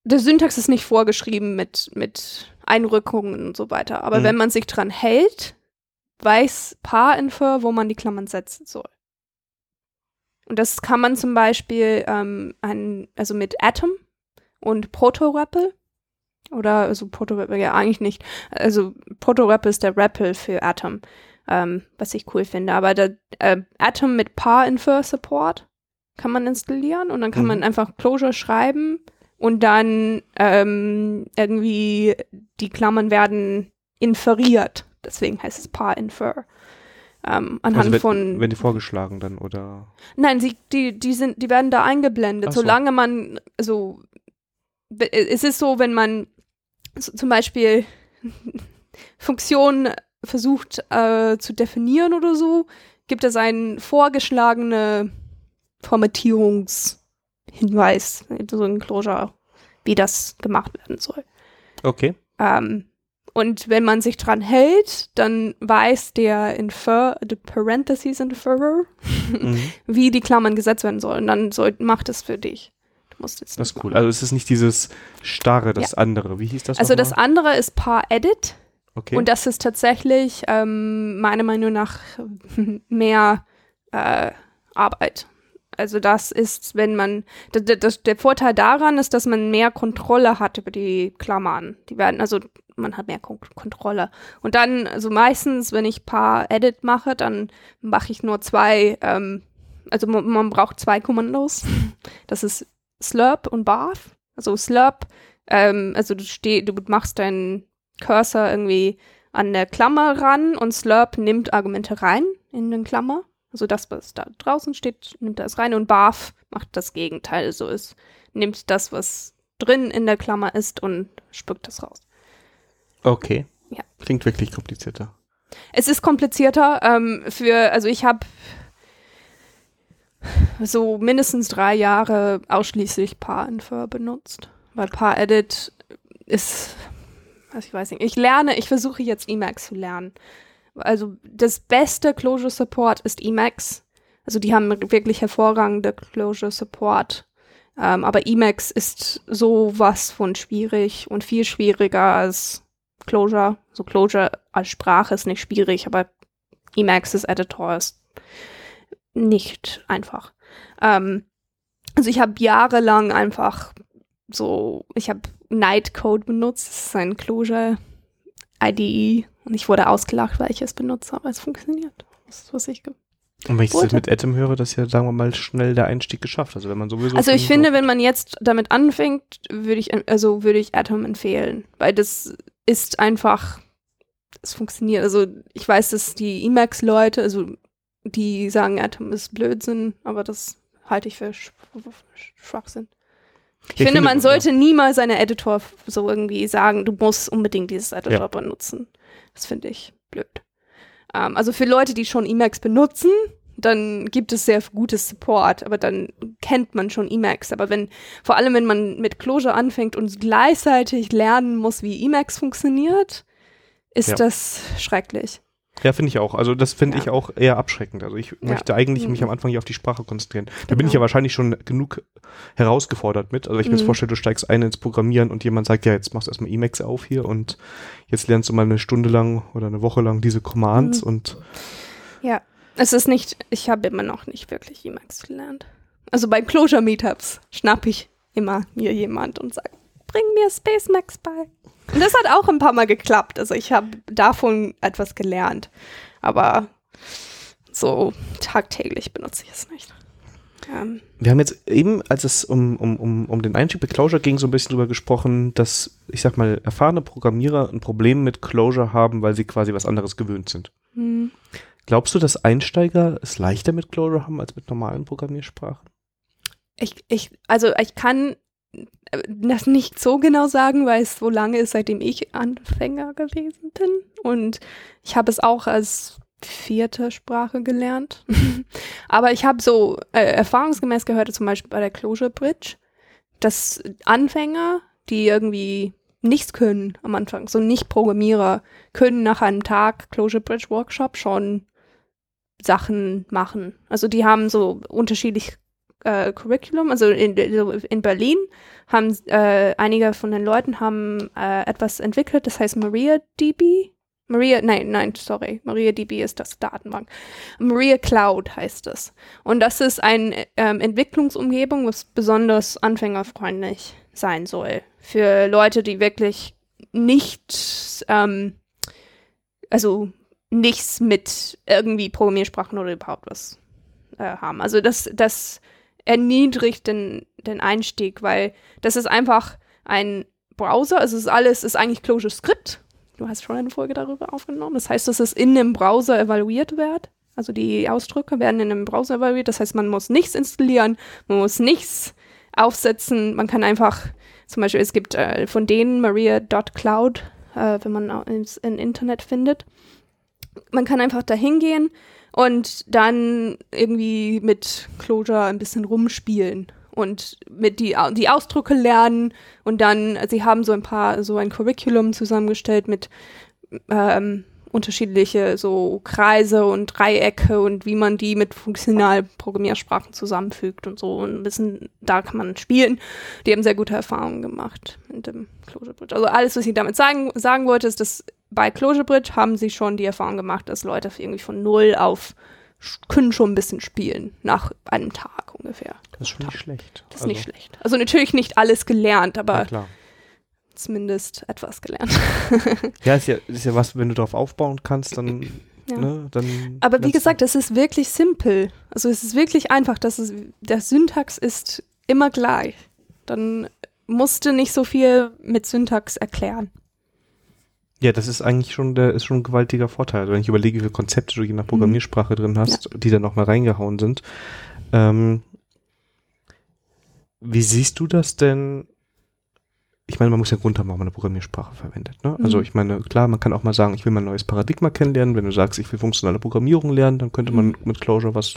der Syntax ist nicht vorgeschrieben mit, mit Einrückungen und so weiter. Aber mhm. wenn man sich dran hält, weiß Paar-Infer, wo man die Klammern setzen soll. Und das kann man zum Beispiel ähm, ein, also mit Atom und Proto-REPL oder also Proto-REPL ja eigentlich nicht. Also Proto-REPL ist der REPL für Atom ähm, was ich cool finde. Aber der äh, Atom mit Par-Infer Support kann man installieren und dann kann mhm. man einfach Closure schreiben und dann ähm, irgendwie die Klammern werden inferiert. Deswegen heißt es Par-Infer. Ähm, anhand also wenn, von. Wenn die vorgeschlagen dann oder? Nein, sie, die, die sind, die werden da eingeblendet. So. Solange man, also es ist so, wenn man so, zum Beispiel Funktionen versucht äh, zu definieren oder so, gibt es einen vorgeschlagene Formatierungshinweis, so ein Closure, wie das gemacht werden soll. Okay. Ähm, und wenn man sich dran hält, dann weiß der Infer, the Parentheses Inferrer, mhm. wie die Klammern gesetzt werden sollen. Dann soll, macht es für dich. Du musst jetzt das ist cool. Also es ist nicht dieses starre, das ja. andere. Wie hieß das? Also das andere ist Par Edit. Okay. Und das ist tatsächlich ähm, meiner Meinung nach mehr äh, Arbeit. Also das ist, wenn man, das, das, der Vorteil daran ist, dass man mehr Kontrolle hat über die Klammern. Die werden, also man hat mehr Kon Kontrolle. Und dann, also meistens, wenn ich paar Edit mache, dann mache ich nur zwei, ähm, also man, man braucht zwei Kommandos. Das ist Slurp und Bath. Also Slurp, ähm, also du steh, du machst dein Cursor irgendwie an der Klammer ran und Slurp nimmt Argumente rein in den Klammer. Also das, was da draußen steht, nimmt das rein und Barf macht das Gegenteil. So ist, nimmt das, was drin in der Klammer ist und spuckt das raus. Okay. Ja. Klingt wirklich komplizierter. Es ist komplizierter. Ähm, für, also ich habe so mindestens drei Jahre ausschließlich Par-Infer benutzt. Weil Par-Edit ist also ich weiß nicht. Ich lerne, ich versuche jetzt Emacs zu lernen. Also das beste Closure Support ist Emacs. Also die haben wirklich hervorragende Closure Support. Ähm, aber Emacs ist sowas von schwierig und viel schwieriger als Closure. So Closure als Sprache ist nicht schwierig, aber Emacs als Editor ist nicht einfach. Ähm, also ich habe jahrelang einfach so, ich habe Nightcode benutzt. Das ist ein Clojure IDE. Und ich wurde ausgelacht, weil ich es benutze, aber es funktioniert. Das ist, was ich und wenn ich das mit Atom höre, das ist ja, sagen wir mal, schnell der Einstieg geschafft. Also wenn man sowieso. Also ich finde, wenn man jetzt damit anfängt, würde ich, also würde ich Atom empfehlen. Weil das ist einfach, es funktioniert. Also ich weiß, dass die Emacs-Leute, also die sagen, Atom ist Blödsinn, aber das halte ich für Schwachsinn. Ich, ich finde, man sollte ja. niemals seine Editor so irgendwie sagen, du musst unbedingt dieses Editor ja. benutzen. Das finde ich blöd. Ähm, also für Leute, die schon Emacs benutzen, dann gibt es sehr gutes Support, aber dann kennt man schon Emacs. Aber wenn, vor allem wenn man mit Clojure anfängt und gleichzeitig lernen muss, wie Emacs funktioniert, ist ja. das schrecklich. Ja, finde ich auch. Also das finde ja. ich auch eher abschreckend. Also ich ja. möchte eigentlich mhm. mich am Anfang hier auf die Sprache konzentrieren. Da genau. bin ich ja wahrscheinlich schon genug herausgefordert mit. Also ich mhm. mir jetzt vorstelle, du steigst ein ins Programmieren und jemand sagt, ja, jetzt machst du erstmal Emacs auf hier und jetzt lernst du mal eine Stunde lang oder eine Woche lang diese Commands mhm. und Ja, es ist nicht, ich habe immer noch nicht wirklich Emacs gelernt. Also bei Closure Meetups schnapp ich immer mir jemand und sage, bring mir Space Max bei. Und das hat auch ein paar Mal geklappt. Also ich habe davon etwas gelernt. Aber so tagtäglich benutze ich es nicht. Ähm. Wir haben jetzt eben, als es um, um, um, um den Einstieg bei Clojure ging, so ein bisschen drüber gesprochen, dass, ich sag mal, erfahrene Programmierer ein Problem mit Clojure haben, weil sie quasi was anderes gewöhnt sind. Hm. Glaubst du, dass Einsteiger es leichter mit Clojure haben als mit normalen Programmiersprachen? Ich, ich, also ich kann das nicht so genau sagen, weil es so lange ist, seitdem ich Anfänger gewesen bin. Und ich habe es auch als vierte Sprache gelernt. Aber ich habe so äh, erfahrungsgemäß gehört, zum Beispiel bei der Closure Bridge, dass Anfänger, die irgendwie nichts können am Anfang, so nicht Programmierer, können nach einem Tag Closure Bridge Workshop schon Sachen machen. Also die haben so unterschiedlich äh, Curriculum, also in, in Berlin haben äh, einige von den Leuten haben äh, etwas entwickelt, das heißt MariaDB. Maria, nein, nein, sorry, MariaDB ist das Datenbank. Maria Cloud heißt es. Und das ist eine ähm, Entwicklungsumgebung, was besonders anfängerfreundlich sein soll. Für Leute, die wirklich nicht, ähm, also nichts mit irgendwie Programmiersprachen oder überhaupt was äh, haben. Also das, das erniedrigt den, den Einstieg, weil das ist einfach ein Browser, also es ist alles, ist eigentlich Clojure Script. Du hast schon eine Folge darüber aufgenommen. Das heißt, dass es in dem Browser evaluiert wird. Also die Ausdrücke werden in einem Browser evaluiert. Das heißt, man muss nichts installieren, man muss nichts aufsetzen. Man kann einfach, zum Beispiel, es gibt äh, von denen Maria.cloud, äh, wenn man ins im Internet findet. Man kann einfach da hingehen und dann irgendwie mit Clojure ein bisschen rumspielen und mit die, die Ausdrücke lernen und dann, sie haben so ein paar, so ein Curriculum zusammengestellt mit ähm, unterschiedliche so Kreise und Dreiecke und wie man die mit Funktionalprogrammiersprachen zusammenfügt und so und ein bisschen, da kann man spielen. Die haben sehr gute Erfahrungen gemacht mit dem Clojure Bridge. Also alles, was ich damit sagen, sagen wollte, ist, dass bei Closure Bridge haben sie schon die Erfahrung gemacht, dass Leute irgendwie von null auf können schon ein bisschen spielen nach einem Tag ungefähr. Das ist schon nicht schlecht. Das ist also. nicht schlecht. Also natürlich nicht alles gelernt, aber ja, zumindest etwas gelernt. ja, ist ja, ist ja was, wenn du darauf aufbauen kannst, dann ja. Ne, dann Aber wie gesagt, es ist wirklich simpel. Also es ist wirklich einfach. Das ist, der Syntax ist immer gleich. Dann musst du nicht so viel mit Syntax erklären. Ja, das ist eigentlich schon der ist schon ein gewaltiger Vorteil. Also wenn ich überlege, wie viele Konzepte du je nach Programmiersprache mhm. drin hast, ja. die dann nochmal reingehauen sind. Ähm, wie siehst du das denn? Ich meine, man muss ja Grund haben, warum man eine Programmiersprache verwendet. Ne? Also mhm. Also ich meine, klar, man kann auch mal sagen, ich will mal ein neues Paradigma kennenlernen. Wenn du sagst, ich will funktionale Programmierung lernen, dann könnte man mhm. mit Clojure was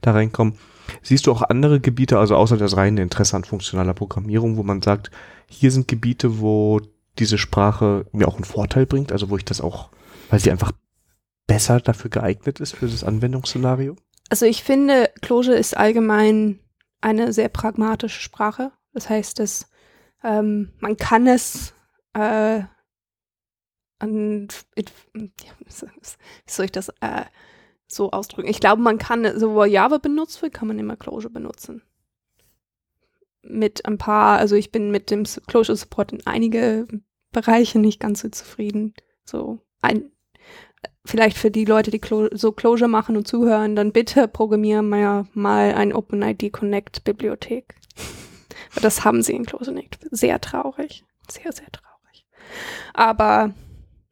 da reinkommen. Siehst du auch andere Gebiete, also außer das reine Interesse an funktionaler Programmierung, wo man sagt, hier sind Gebiete, wo diese Sprache mir auch einen Vorteil bringt, also wo ich das auch, weil sie einfach besser dafür geeignet ist für das Anwendungsszenario? Also ich finde, Clojure ist allgemein eine sehr pragmatische Sprache. Das heißt, dass ähm, man kann es äh, an, it, wie soll ich das äh, so ausdrücken? Ich glaube, man kann, so wo Java benutzt wird, kann man immer Clojure benutzen mit ein paar, also ich bin mit dem Closure Support in einige Bereiche nicht ganz so zufrieden. So ein, vielleicht für die Leute, die Clo so Closure machen und zuhören, dann bitte programmieren wir mal ein OpenID Connect Bibliothek. Das haben sie in Closure nicht. Sehr traurig. Sehr, sehr traurig. Aber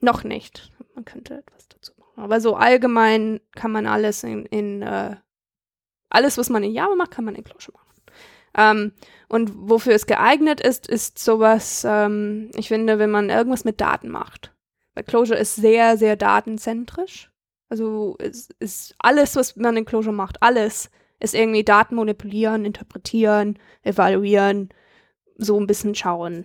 noch nicht. Man könnte etwas dazu machen. Aber so allgemein kann man alles in, in äh, alles, was man in Java macht, kann man in Closure machen. Ähm, und wofür es geeignet ist, ist sowas, ähm, ich finde, wenn man irgendwas mit Daten macht. Weil Closure ist sehr, sehr datenzentrisch. Also es ist alles, was man in Closure macht, alles ist irgendwie Daten manipulieren, interpretieren, evaluieren, so ein bisschen schauen,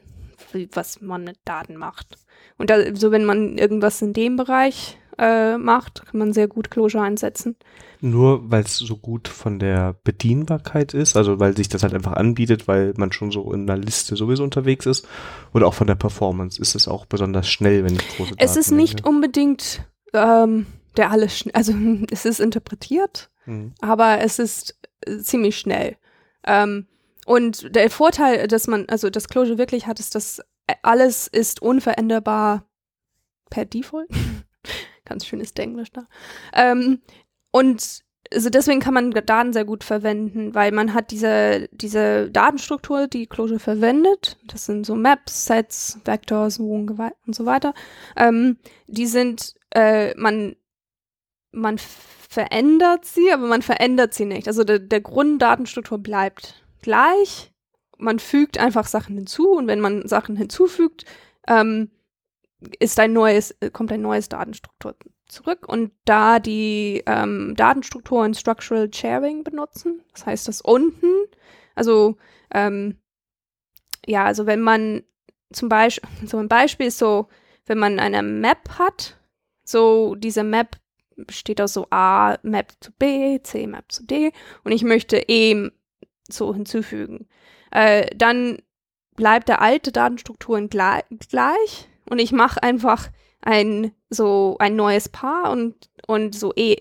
was man mit Daten macht. Und da, so wenn man irgendwas in dem Bereich äh, macht, kann man sehr gut Closure einsetzen. Nur weil es so gut von der Bedienbarkeit ist, also weil sich das halt einfach anbietet, weil man schon so in einer Liste sowieso unterwegs ist, oder auch von der Performance ist es auch besonders schnell, wenn ich große Daten Es ist nicht unbedingt ähm, der alles, also es ist interpretiert, mhm. aber es ist äh, ziemlich schnell. Ähm, und der Vorteil, dass man, also das Closure wirklich hat, ist, dass alles ist unveränderbar per Default. Ganz schönes Englisch da. Ähm, und also deswegen kann man Daten sehr gut verwenden, weil man hat diese, diese Datenstruktur, die Clojure verwendet. Das sind so Maps, Sets, Vectors und so weiter. Ähm, die sind, äh, man, man verändert sie, aber man verändert sie nicht. Also der, der Grunddatenstruktur bleibt gleich. Man fügt einfach Sachen hinzu und wenn man Sachen hinzufügt, ähm, ist ein neues, kommt ein neues Datenstruktur zurück und da die ähm, Datenstrukturen Structural Sharing benutzen, das heißt, dass unten, also ähm, ja, also wenn man zum Beispiel, so ein Beispiel ist so, wenn man eine Map hat, so diese Map besteht aus so A Map zu B, C Map zu D und ich möchte E so hinzufügen, äh, dann bleibt der alte Datenstrukturen gleich und ich mache einfach ein so ein neues Paar und und so E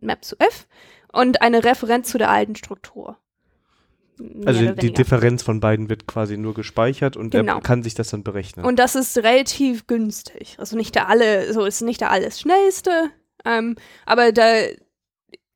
Map zu F und eine Referenz zu der alten Struktur. Also die Differenz von beiden wird quasi nur gespeichert und genau. er kann sich das dann berechnen. Und das ist relativ günstig. Also nicht der alle, so ist nicht der alles schnellste, ähm, aber da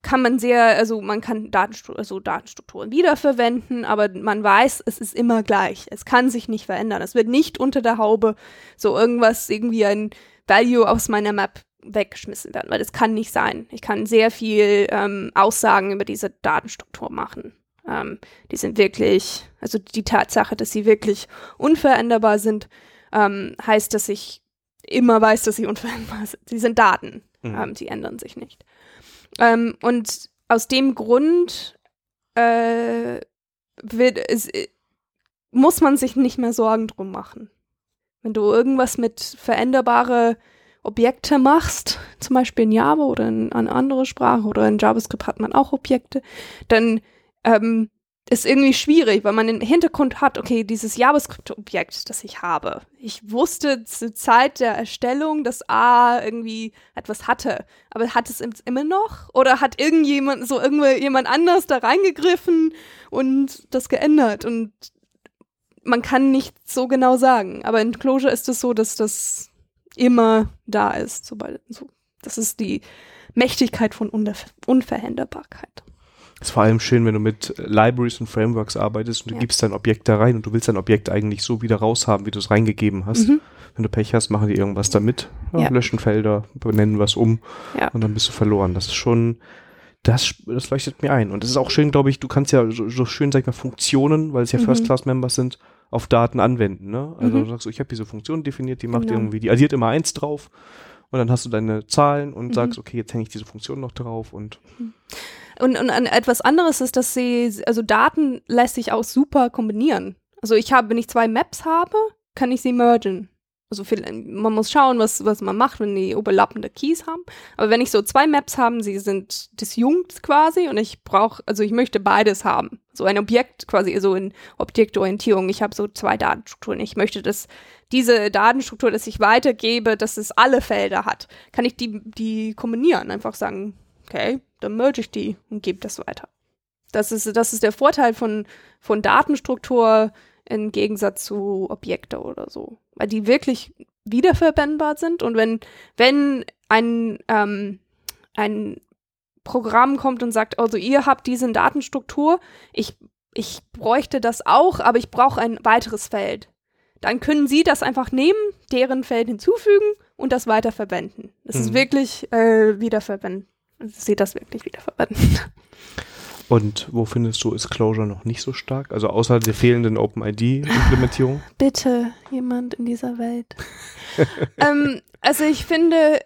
kann man sehr, also man kann Datenstru also Datenstrukturen wiederverwenden, aber man weiß, es ist immer gleich. Es kann sich nicht verändern. Es wird nicht unter der Haube so irgendwas, irgendwie ein Value aus meiner Map weggeschmissen werden, weil das kann nicht sein. Ich kann sehr viel ähm, Aussagen über diese Datenstruktur machen. Ähm, die sind wirklich, also die Tatsache, dass sie wirklich unveränderbar sind, ähm, heißt, dass ich immer weiß, dass sie unveränderbar sind. Sie sind Daten, mhm. ähm, sie ändern sich nicht. Ähm, und aus dem Grund äh, wird, es, äh, muss man sich nicht mehr Sorgen drum machen. Wenn du irgendwas mit veränderbare Objekte machst, zum Beispiel in Java oder in eine andere Sprache oder in JavaScript hat man auch Objekte, dann ähm, ist irgendwie schwierig, weil man im Hintergrund hat, okay, dieses JavaScript-Objekt, das ich habe. Ich wusste zur Zeit der Erstellung, dass A irgendwie etwas hatte, aber hat es immer noch? Oder hat irgendjemand, so irgendjemand anders da reingegriffen und das geändert? Und man kann nicht so genau sagen. Aber in Clojure ist es so, dass das immer da ist. Sobald, so. Das ist die Mächtigkeit von Unver Unveränderbarkeit. Ist vor allem schön, wenn du mit Libraries und Frameworks arbeitest und du ja. gibst dein Objekt da rein und du willst dein Objekt eigentlich so wieder raushaben, wie du es reingegeben hast. Mhm. Wenn du Pech hast, machen die irgendwas damit. Ja, ja. Löschen Felder, benennen was um und dann bist du verloren. Das ist schon, das, das leuchtet mir ein. Und es ist auch schön, glaube ich, du kannst ja so, so, schön, sag ich mal, Funktionen, weil es ja mhm. First-Class-Members sind, auf Daten anwenden. Ne? Also mhm. du sagst, ich habe diese Funktion definiert, die macht genau. irgendwie, die addiert immer eins drauf und dann hast du deine Zahlen und mhm. sagst, okay, jetzt hänge ich diese Funktion noch drauf und mhm. Und, und etwas anderes ist, dass sie, also Daten lässt sich auch super kombinieren. Also ich habe, wenn ich zwei Maps habe, kann ich sie mergen. Also viel, man muss schauen, was, was man macht, wenn die überlappende Keys haben. Aber wenn ich so zwei Maps habe, sie sind disjunkt quasi und ich brauche, also ich möchte beides haben. So ein Objekt quasi, so in Objektorientierung. Ich habe so zwei Datenstrukturen. Ich möchte, dass diese Datenstruktur, dass ich weitergebe, dass es alle Felder hat. Kann ich die, die kombinieren? Einfach sagen, okay, dann merge ich die und gebe das weiter. Das ist, das ist der Vorteil von, von Datenstruktur im Gegensatz zu Objekte oder so. Weil die wirklich wiederverwendbar sind und wenn, wenn ein, ähm, ein Programm kommt und sagt, also ihr habt diese Datenstruktur, ich, ich bräuchte das auch, aber ich brauche ein weiteres Feld. Dann können Sie das einfach nehmen, deren Feld hinzufügen und das weiterverwenden. Das mhm. ist wirklich äh, wiederverwenden. Sie das wirklich wiederverwenden. Und wo findest du, ist Clojure noch nicht so stark? Also außer der fehlenden OpenID-Implementierung? Bitte, jemand in dieser Welt. ähm, also ich finde,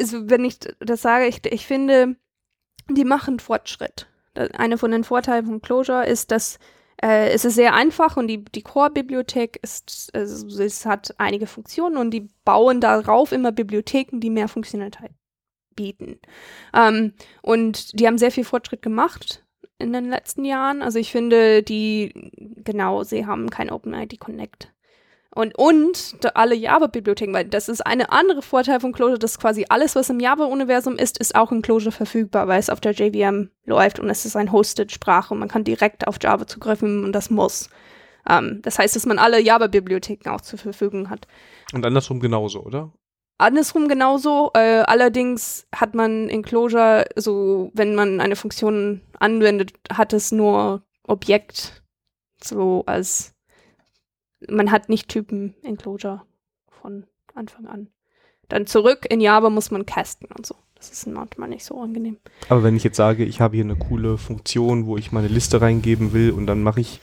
also wenn ich das sage, ich, ich finde, die machen Fortschritt. Eine von den Vorteilen von Clojure ist, dass äh, es ist sehr einfach und die, die Core-Bibliothek ist, also es hat einige Funktionen und die bauen darauf immer Bibliotheken, die mehr Funktionalität bieten. Ähm, und die haben sehr viel Fortschritt gemacht in den letzten Jahren. Also ich finde, die, genau, sie haben kein OpenID Connect. Und, und alle Java-Bibliotheken, weil das ist eine andere Vorteil von Clojure, dass quasi alles, was im Java-Universum ist, ist auch in Clojure verfügbar, weil es auf der JVM läuft und es ist eine Hosted-Sprache und man kann direkt auf Java zugreifen und das muss. Um, ähm, das heißt, dass man alle Java-Bibliotheken auch zur Verfügung hat. Und andersrum genauso, oder? Andersrum genauso. Äh, allerdings hat man in Clojure, so wenn man eine Funktion anwendet, hat es nur Objekt so als man hat nicht Typen in Clojure von Anfang an. Dann zurück in Java muss man casten und so. Das ist manchmal nicht so angenehm. Aber wenn ich jetzt sage, ich habe hier eine coole Funktion, wo ich meine Liste reingeben will und dann mache ich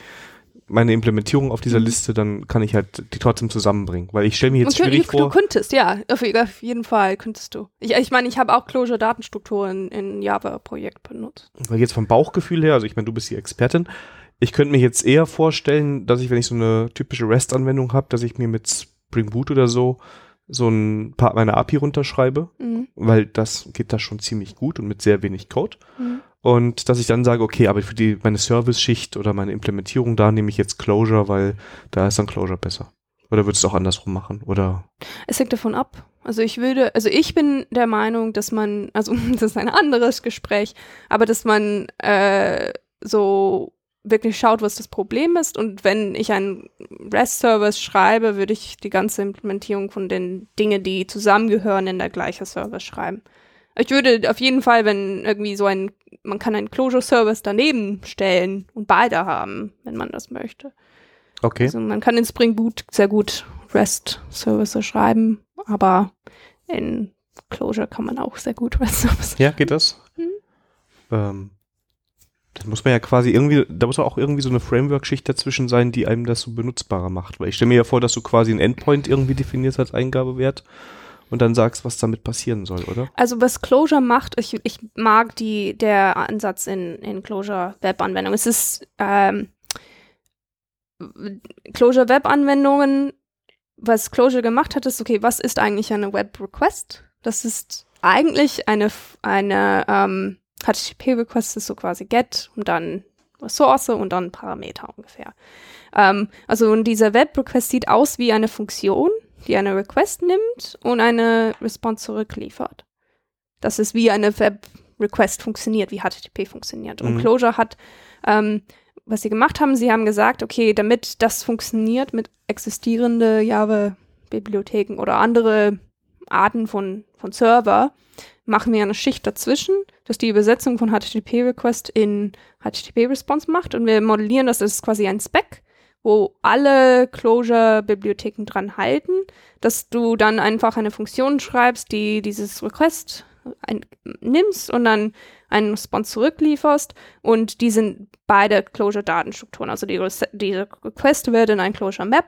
meine Implementierung auf dieser mhm. Liste, dann kann ich halt die trotzdem zusammenbringen. Weil ich stelle mir jetzt schwierig du, vor. Du könntest, ja, auf, auf jeden Fall könntest du. Ich, ich meine, ich habe auch Clojure-Datenstrukturen in Java-Projekt benutzt. Weil jetzt vom Bauchgefühl her, also ich meine, du bist die Expertin, ich könnte mir jetzt eher vorstellen, dass ich, wenn ich so eine typische REST-Anwendung habe, dass ich mir mit Spring Boot oder so so ein paar meiner API runterschreibe, mhm. weil das geht da schon ziemlich gut und mit sehr wenig Code. Mhm. Und dass ich dann sage, okay, aber für die, meine Service-Schicht oder meine Implementierung, da nehme ich jetzt Closure, weil da ist dann Closure besser. Oder würdest du auch andersrum machen? Oder? Es hängt davon ab. Also ich würde, also ich bin der Meinung, dass man, also das ist ein anderes Gespräch, aber dass man äh, so wirklich schaut, was das Problem ist. Und wenn ich einen REST-Service schreibe, würde ich die ganze Implementierung von den Dingen, die zusammengehören, in der gleichen Service schreiben. Ich würde auf jeden Fall, wenn irgendwie so ein, man kann einen Closure-Service daneben stellen und beide haben, wenn man das möchte. Okay. Also man kann in Spring Boot sehr gut REST-Services schreiben, aber in Closure kann man auch sehr gut REST-Services. Ja, geht das? Hm? Ähm, das muss man ja quasi irgendwie, da muss auch irgendwie so eine Framework-Schicht dazwischen sein, die einem das so benutzbarer macht. Weil ich stelle mir ja vor, dass du quasi einen Endpoint irgendwie definierst als Eingabewert und dann sagst, was damit passieren soll, oder? Also was Clojure macht, ich, ich mag die, der Ansatz in, in Clojure Web-Anwendungen. Es ist ähm, Clojure Web-Anwendungen, was Clojure gemacht hat, ist, okay, was ist eigentlich eine Web-Request? Das ist eigentlich eine, eine ähm, HTTP-Request ist so quasi get und dann Ressource und dann Parameter ungefähr. Ähm, also und dieser Web-Request sieht aus wie eine Funktion, die eine Request nimmt und eine Response zurückliefert. Das ist wie eine Web-Request funktioniert, wie HTTP funktioniert. Und mhm. Clojure hat, ähm, was sie gemacht haben, sie haben gesagt, okay, damit das funktioniert mit existierende Java-Bibliotheken oder andere Arten von, von Server, machen wir eine Schicht dazwischen, dass die Übersetzung von HTTP-Request in HTTP-Response macht und wir modellieren das, das ist quasi ein Spec, wo alle Clojure-Bibliotheken dran halten, dass du dann einfach eine Funktion schreibst, die dieses Request ein, nimmst und dann einen Response zurücklieferst und die sind beide Clojure-Datenstrukturen. Also die, diese Request wird in ein Clojure-Map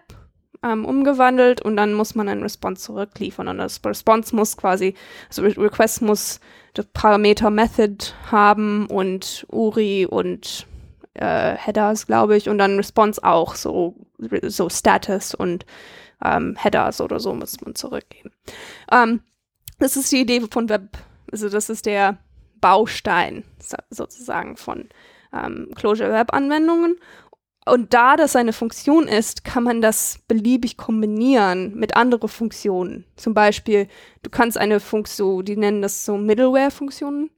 ähm, umgewandelt und dann muss man einen Response zurückliefern. Und das Response muss quasi, also Request muss das Parameter Method haben und URI und äh, Headers, glaube ich, und dann Response auch, so, so Status und ähm, Headers oder so muss man zurückgeben. Ähm, das ist die Idee von Web, also das ist der Baustein sozusagen von ähm, Closure Web Anwendungen. Und da das eine Funktion ist, kann man das beliebig kombinieren mit anderen Funktionen. Zum Beispiel, du kannst eine Funktion, die nennen das so Middleware-Funktionen,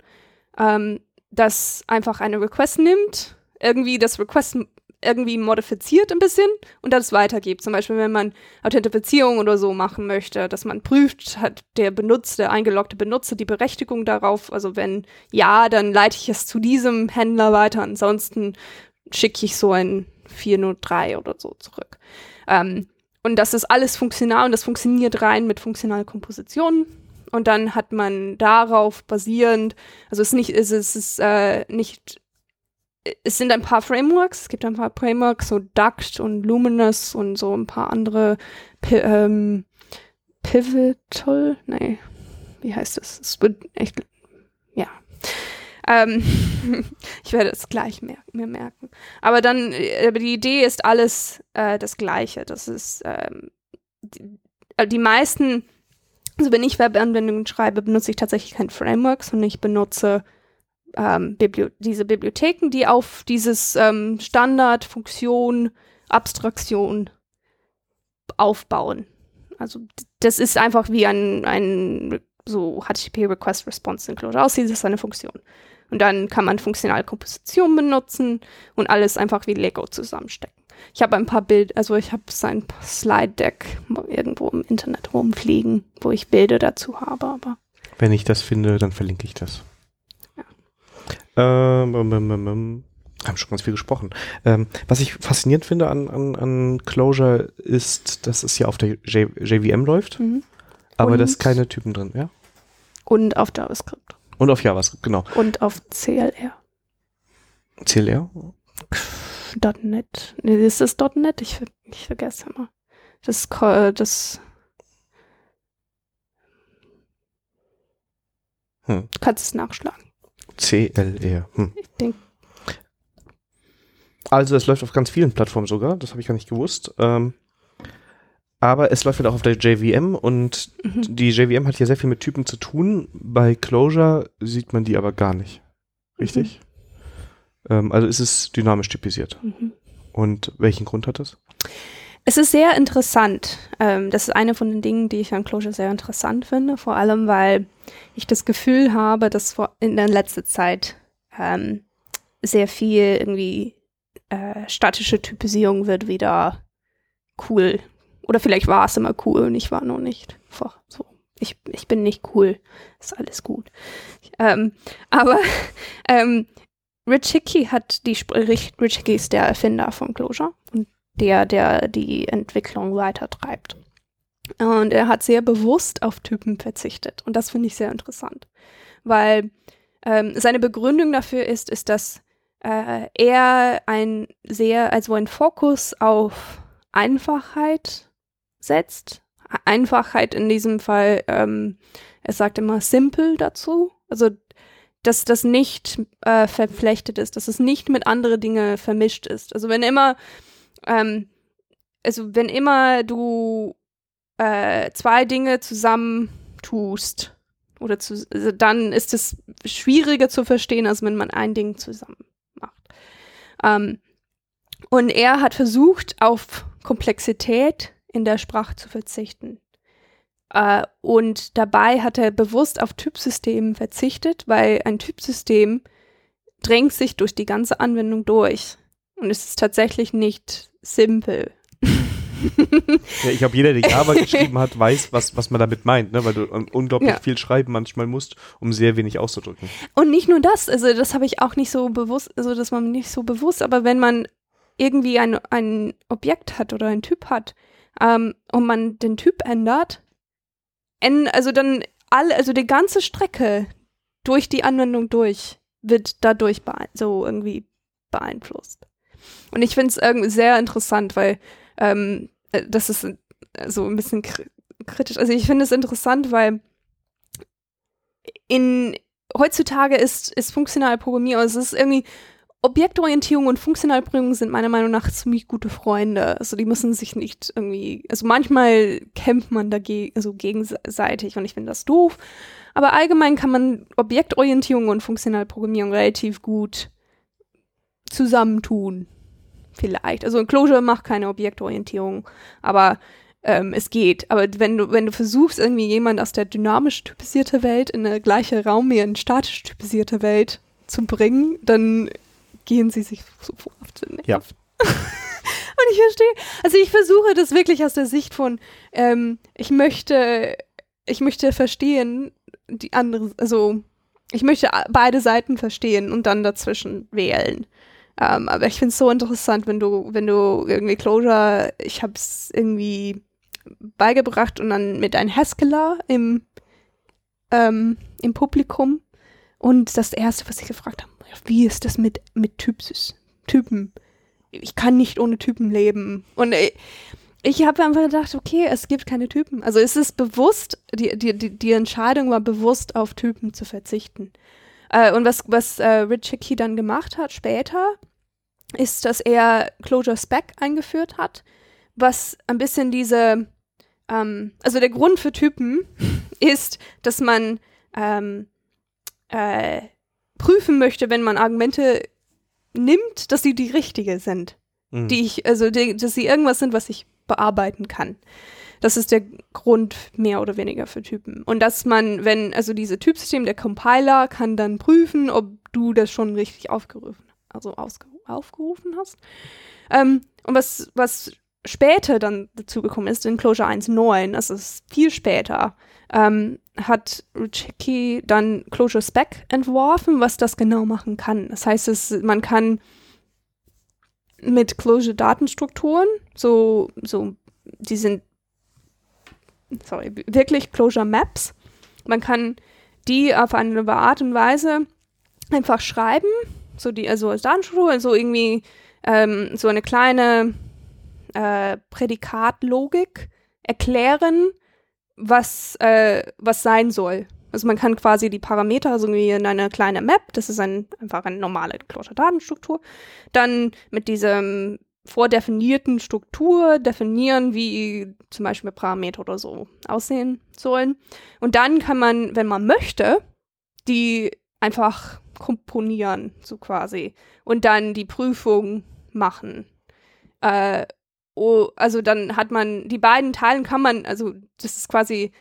ähm, das einfach eine Request nimmt, irgendwie das Request irgendwie modifiziert ein bisschen und das weitergibt. Zum Beispiel, wenn man Authentifizierung oder so machen möchte, dass man prüft, hat der Benutzer, der eingeloggte Benutzer die Berechtigung darauf. Also wenn ja, dann leite ich es zu diesem Händler weiter. Ansonsten schicke ich so ein 403 oder so zurück. Ähm, und das ist alles funktional und das funktioniert rein mit funktionalen Kompositionen. Und dann hat man darauf basierend, also es ist nicht, es ist, es ist äh, nicht, es sind ein paar Frameworks, es gibt ein paar Frameworks, so Duct und Luminous und so ein paar andere P ähm, Pivotal, nee, wie heißt das? Es wird echt, ja, ähm, ich werde es gleich mer mir merken. Aber dann, äh, aber die Idee ist alles äh, das Gleiche. Das ist ähm, die, äh, die meisten, also wenn ich Webanwendungen schreibe, benutze ich tatsächlich kein Framework, sondern ich benutze ähm, Bibli diese Bibliotheken, die auf dieses ähm, Standard, Funktion, Abstraktion aufbauen. Also das ist einfach wie ein, ein so HTTP Request Response Enclosure aussieht, das ist eine Funktion. Und dann kann man funktionale Komposition benutzen und alles einfach wie Lego zusammenstecken. Ich habe ein paar Bilder, also ich habe ein Slide-Deck irgendwo im Internet rumfliegen, wo ich Bilder dazu habe, aber. Wenn ich das finde, dann verlinke ich das. Ähm, ähm, ähm, haben schon ganz viel gesprochen. Ähm, was ich faszinierend finde an, an, an Closure ist, dass es ja auf der J JVM läuft, mhm. aber da ist keine Typen drin, ja? Und auf JavaScript. Und auf JavaScript, genau. Und auf CLR. CLR? .NET. Nee, ist das .NET? Ich, ich vergesse immer. Das, das hm. Du kannst es nachschlagen. CLR. Hm. Ich denke. Also es läuft auf ganz vielen Plattformen sogar, das habe ich gar nicht gewusst. Ähm, aber es läuft halt auch auf der JVM und mhm. die JVM hat hier sehr viel mit Typen zu tun. Bei Closure sieht man die aber gar nicht. Richtig? Mhm. Ähm, also ist es dynamisch typisiert. Mhm. Und welchen Grund hat das? Es ist sehr interessant. Ähm, das ist eine von den Dingen, die ich an Closure sehr interessant finde. Vor allem, weil ich das Gefühl habe, dass in der letzten Zeit ähm, sehr viel irgendwie äh, statische Typisierung wird wieder cool oder vielleicht war es immer cool und ich war noch nicht. So. Ich, ich bin nicht cool. Ist alles gut. Ähm, aber ähm, Rich Hickey hat die Rich, Rich Hickey ist der Erfinder von Clojure und der, der die Entwicklung weitertreibt. Und er hat sehr bewusst auf Typen verzichtet. Und das finde ich sehr interessant. Weil ähm, seine Begründung dafür ist, ist, dass äh, er ein sehr, also ein Fokus auf Einfachheit setzt. Einfachheit in diesem Fall, ähm, er sagt immer simple dazu. Also, dass das nicht äh, verflechtet ist, dass es nicht mit anderen Dingen vermischt ist. Also, wenn immer, ähm, also, wenn immer du äh, zwei Dinge zusammen tust, oder zu, also dann ist es schwieriger zu verstehen, als wenn man ein Ding zusammen macht. Ähm, und er hat versucht, auf Komplexität in der Sprache zu verzichten. Äh, und dabei hat er bewusst auf Typsystemen verzichtet, weil ein Typsystem drängt sich durch die ganze Anwendung durch. Und es ist tatsächlich nicht simpel. ja, ich glaube, jeder, der Java geschrieben hat, weiß, was, was man damit meint, ne? weil du unglaublich ja. viel schreiben manchmal musst, um sehr wenig auszudrücken. Und nicht nur das, also das habe ich auch nicht so bewusst, also das war mir nicht so bewusst, aber wenn man irgendwie ein, ein Objekt hat oder ein Typ hat, ähm, und man den Typ ändert, also dann alle, also die ganze Strecke durch die Anwendung durch wird dadurch so irgendwie beeinflusst. Und ich finde es irgendwie sehr interessant, weil ähm, äh, das ist so ein bisschen kritisch. Also ich finde es interessant, weil in heutzutage ist, ist funktionale Programmierung, also es ist irgendwie Objektorientierung und Funktionalprüfung sind meiner Meinung nach ziemlich gute Freunde. Also die müssen sich nicht irgendwie, also manchmal kämpft man dagegen, also gegenseitig und ich finde das doof. Aber allgemein kann man Objektorientierung und Funktionalprogrammierung relativ gut zusammentun. Vielleicht. Also Clojure macht keine Objektorientierung, aber ähm, es geht. Aber wenn du, wenn du versuchst, irgendwie jemand aus der dynamisch typisierte Welt in eine gleiche Raum wie eine statisch typisierte Welt zu bringen, dann gehen sie sich sofort Ja, Und ich verstehe, also ich versuche das wirklich aus der Sicht von, ähm, ich möchte, ich möchte verstehen, die andere, also ich möchte beide Seiten verstehen und dann dazwischen wählen. Ähm, aber ich finde es so interessant, wenn du, wenn du irgendwie Closure, ich habe es irgendwie beigebracht und dann mit einem Haskell im, ähm, im Publikum. Und das erste, was ich gefragt habe, wie ist das mit, mit Typsys, Typen? Ich kann nicht ohne Typen leben. Und ich, ich habe einfach gedacht, okay, es gibt keine Typen. Also es ist bewusst, die, die, die Entscheidung war bewusst auf Typen zu verzichten. Äh, und was, was äh, Rich Hickey dann gemacht hat später, ist, dass er Closure Spec eingeführt hat, was ein bisschen diese, ähm, also der Grund für Typen ist, dass man ähm, äh, prüfen möchte, wenn man Argumente nimmt, dass sie die richtige sind. Mhm. Die ich, also die, dass sie irgendwas sind, was ich bearbeiten kann. Das ist der Grund mehr oder weniger für Typen. Und dass man, wenn, also diese Typsystem, der Compiler kann dann prüfen, ob du das schon richtig aufgerufen, also aufgerufen hast. Ähm, und was, was später dann dazu gekommen ist, in Closure 1.9, das ist viel später, ähm, hat Ruchicki dann Closure Spec entworfen, was das genau machen kann. Das heißt, es, man kann mit Closure Datenstrukturen, so, so, die sind, sorry, wirklich Closure Maps. Man kann die auf eine Art und Weise einfach schreiben, so die, also als Datenstruktur, also irgendwie ähm, so eine kleine äh, Prädikatlogik erklären, was, äh, was sein soll. Also man kann quasi die Parameter, also wie in eine kleine Map, das ist ein, einfach eine normale Closure-Datenstruktur, dann mit diesem vordefinierten Struktur definieren, wie zum Beispiel Parameter oder so aussehen sollen. Und dann kann man, wenn man möchte, die einfach komponieren, so quasi, und dann die Prüfung machen. Äh, oh, also dann hat man, die beiden Teilen kann man, also das ist quasi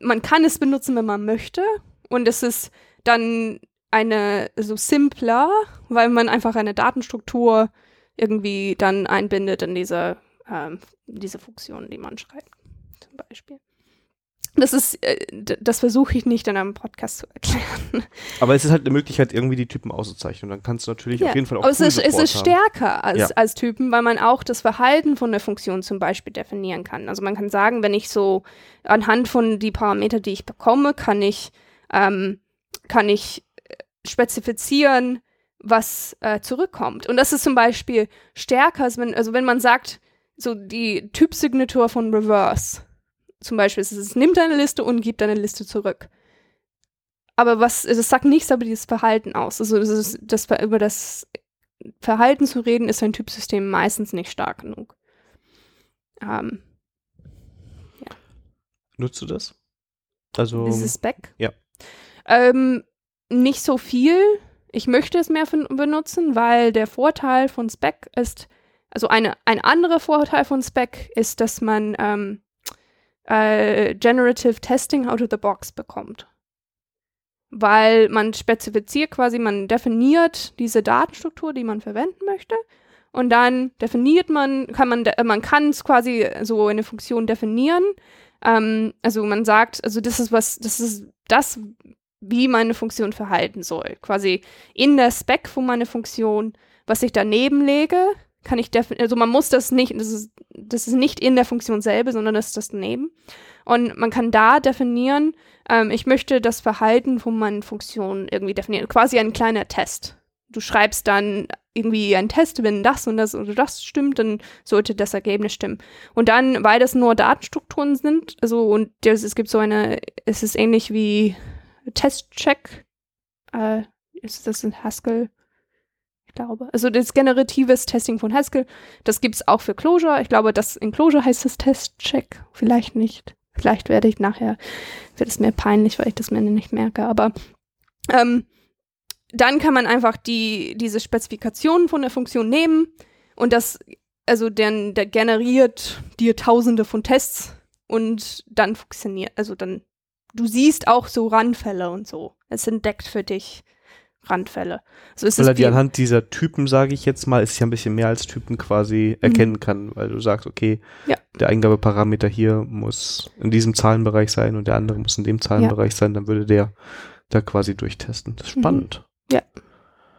man kann es benutzen, wenn man möchte. Und es ist dann eine so simpler, weil man einfach eine Datenstruktur irgendwie dann einbindet in diese, ähm, diese Funktion, die man schreibt, zum Beispiel. Das ist, äh, das versuche ich nicht in einem Podcast zu erklären. Aber es ist halt eine Möglichkeit, irgendwie die Typen auszuzeichnen. Und dann kannst du natürlich ja. auf jeden Fall auch Aber es ist, es ist stärker als, ja. als Typen, weil man auch das Verhalten von der Funktion zum Beispiel definieren kann. Also man kann sagen, wenn ich so anhand von die Parameter, die ich bekomme, kann ich, ähm, kann ich äh, spezifizieren, was äh, zurückkommt. Und das ist zum Beispiel stärker, als wenn, also wenn man sagt, so die Typsignatur von Reverse zum Beispiel, es nimmt eine Liste und gibt eine Liste zurück. Aber was, es sagt nichts über dieses Verhalten aus. Also das, ist, das über das Verhalten zu reden, ist ein Typsystem meistens nicht stark genug. Ähm, ja. Nutzt du das? Also. Dieses Spec? Ja. Ähm, nicht so viel. Ich möchte es mehr benutzen, weil der Vorteil von Spec ist, also eine, ein anderer Vorteil von Spec ist, dass man ähm, äh, Generative Testing out of the box bekommt. Weil man spezifiziert quasi, man definiert diese Datenstruktur, die man verwenden möchte. Und dann definiert man, kann man, man kann es quasi so eine Funktion definieren. Ähm, also man sagt, also das ist was, das ist das, wie meine Funktion verhalten soll. Quasi in der Spec von meiner Funktion, was ich daneben lege, kann ich definieren, also man muss das nicht, das ist, das ist nicht in der Funktion selber, sondern das ist das daneben. Und man kann da definieren, ähm, ich möchte das Verhalten von meinen Funktionen irgendwie definieren. Quasi ein kleiner Test. Du schreibst dann irgendwie einen Test, wenn das und das oder das stimmt, dann sollte das Ergebnis stimmen. Und dann, weil das nur Datenstrukturen sind, also und das, es gibt so eine, es ist ähnlich wie Testcheck, äh, ist das in Haskell? glaube. Also das generatives Testing von Haskell, das gibt es auch für Clojure. Ich glaube, das in Clojure heißt es Testcheck. Vielleicht nicht. Vielleicht werde ich nachher, wird es mir peinlich, weil ich das mir nicht merke. Aber ähm, dann kann man einfach die, diese Spezifikationen von der Funktion nehmen und das, also der, der generiert dir tausende von Tests und dann funktioniert, also dann, du siehst auch so Randfälle und so. Es entdeckt für dich Randfälle. So ist Weil es er die anhand dieser Typen, sage ich jetzt mal, ist ja ein bisschen mehr als Typen quasi erkennen kann, weil du sagst, okay, Mhm. Ja. der Eingabeparameter hier muss in diesem Zahlenbereich sein und der andere muss in dem Zahlenbereich sein, dann würde der da quasi durchtesten. Das ist Mhm. spannend.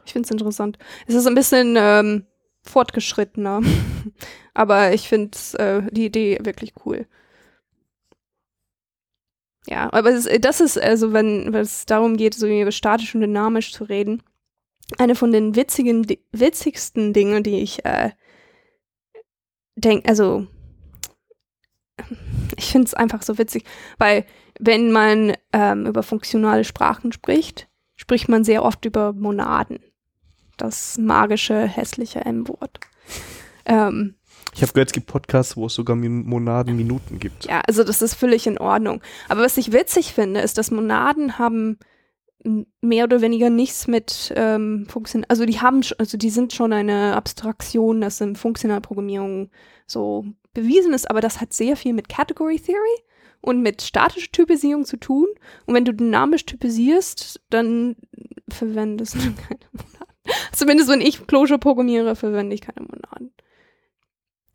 Ich finde es interessant. Es ist ein bisschen ähm, fortgeschrittener, aber ich finde äh, die Idee wirklich cool. Ja, aber es, das ist also, wenn, wenn es darum geht, so über statisch und dynamisch zu reden, eine von den witzigen, witzigsten Dinge, die ich äh, denke, also ich finde es einfach so witzig, weil wenn man ähm, über funktionale Sprachen spricht, spricht man sehr oft über Monaden. Das magische, hässliche M-Wort. Ähm, Ich habe gehört, es gibt Podcasts, wo es sogar Monaden Minuten gibt. ja, also das ist völlig in Ordnung. Aber was ich witzig finde, ist, dass Monaden haben mehr oder weniger nichts mit ähm, Funktion, also die haben, also die sind schon eine Abstraktion, das in Funktionalprogrammierung so bewiesen ist, aber das hat sehr viel mit Category Theory und mit statischer Typisierung zu tun. Und wenn du dynamisch typisierst, dann verwendest du keine Monaden. Zumindest wenn ich Closure programmiere, verwende ich keine Monaden.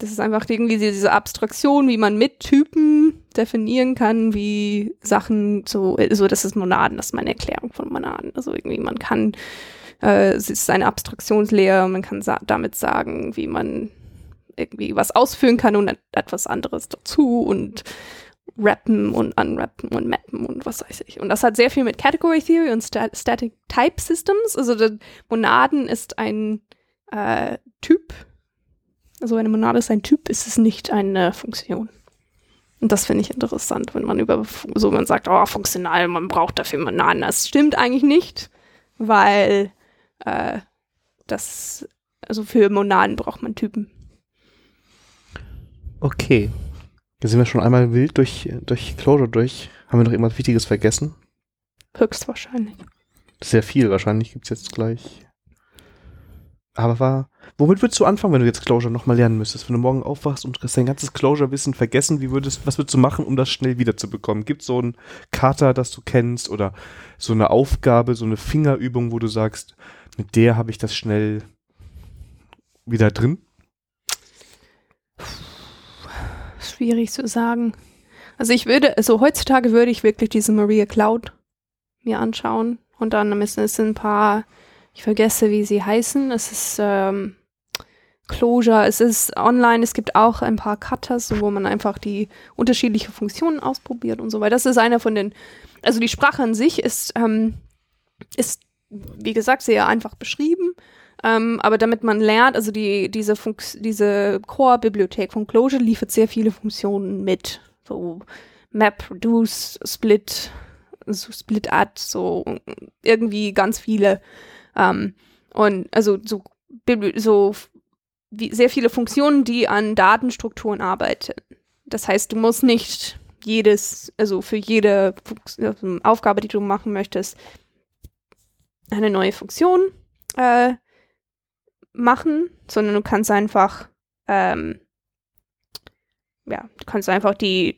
Das ist einfach irgendwie diese Abstraktion, wie man mit Typen definieren kann, wie Sachen so, so das ist Monaden, das ist meine Erklärung von Monaden. Also irgendwie man kann, äh, es ist eine Abstraktionslehre, man kann sa damit sagen, wie man irgendwie was ausführen kann und et- etwas anderes dazu und rappen und unrappen und mappen und was weiß ich. Und das hat sehr viel mit Category Theory und Sta Static Type Systems. Also Monaden ist ein äh, Typ. Also eine Monade ist ein Typ, ist es nicht eine Funktion. Und das finde ich interessant, wenn man über so man sagt, oh, funktional, man braucht dafür Monaden. Das stimmt eigentlich nicht, weil äh, das, also für Monaden braucht man Typen. Okay. Jetzt sind wir schon einmal wild durch, durch Closure durch. Haben wir noch irgendwas Wichtiges vergessen? Höchstwahrscheinlich. Sehr viel wahrscheinlich gibt's jetzt gleich. Aber war, womit würdest du anfangen, wenn du jetzt Closure nochmal lernen müsstest? Wenn du morgen aufwachst und dein ganzes Closure-Wissen vergessen, wie würdest, was würdest du machen, um das schnell wiederzubekommen? Gibt so ein Kata, das du kennst oder so eine Aufgabe, so eine Fingerübung, wo du sagst, mit der habe ich das schnell wieder drin? Schwierig zu sagen. Also ich würde, also heutzutage würde ich wirklich diese Maria Cloud mir anschauen und dann müssen es ein paar, ich vergesse, wie sie heißen. Es ist ähm, Closure, es ist online, es gibt auch ein paar Cutters, wo man einfach die unterschiedlichen Funktionen ausprobiert und so weiter. Das ist einer von den, also die Sprache an sich ist, ähm, ist, wie gesagt, sehr einfach beschrieben. Ähm, aber damit man lernt, also die, diese, diese Core-Bibliothek von Clojure liefert sehr viele Funktionen mit. So Map, Reduce, Split, so Split Add, so irgendwie ganz viele. Ähm, und also so, so wie, sehr viele Funktionen, die an Datenstrukturen arbeiten. Das heißt, du musst nicht jedes, also für jede Funks- also Aufgabe, die du machen möchtest, eine neue Funktion äh, machen, sondern du kannst einfach, ähm, ja, du kannst einfach die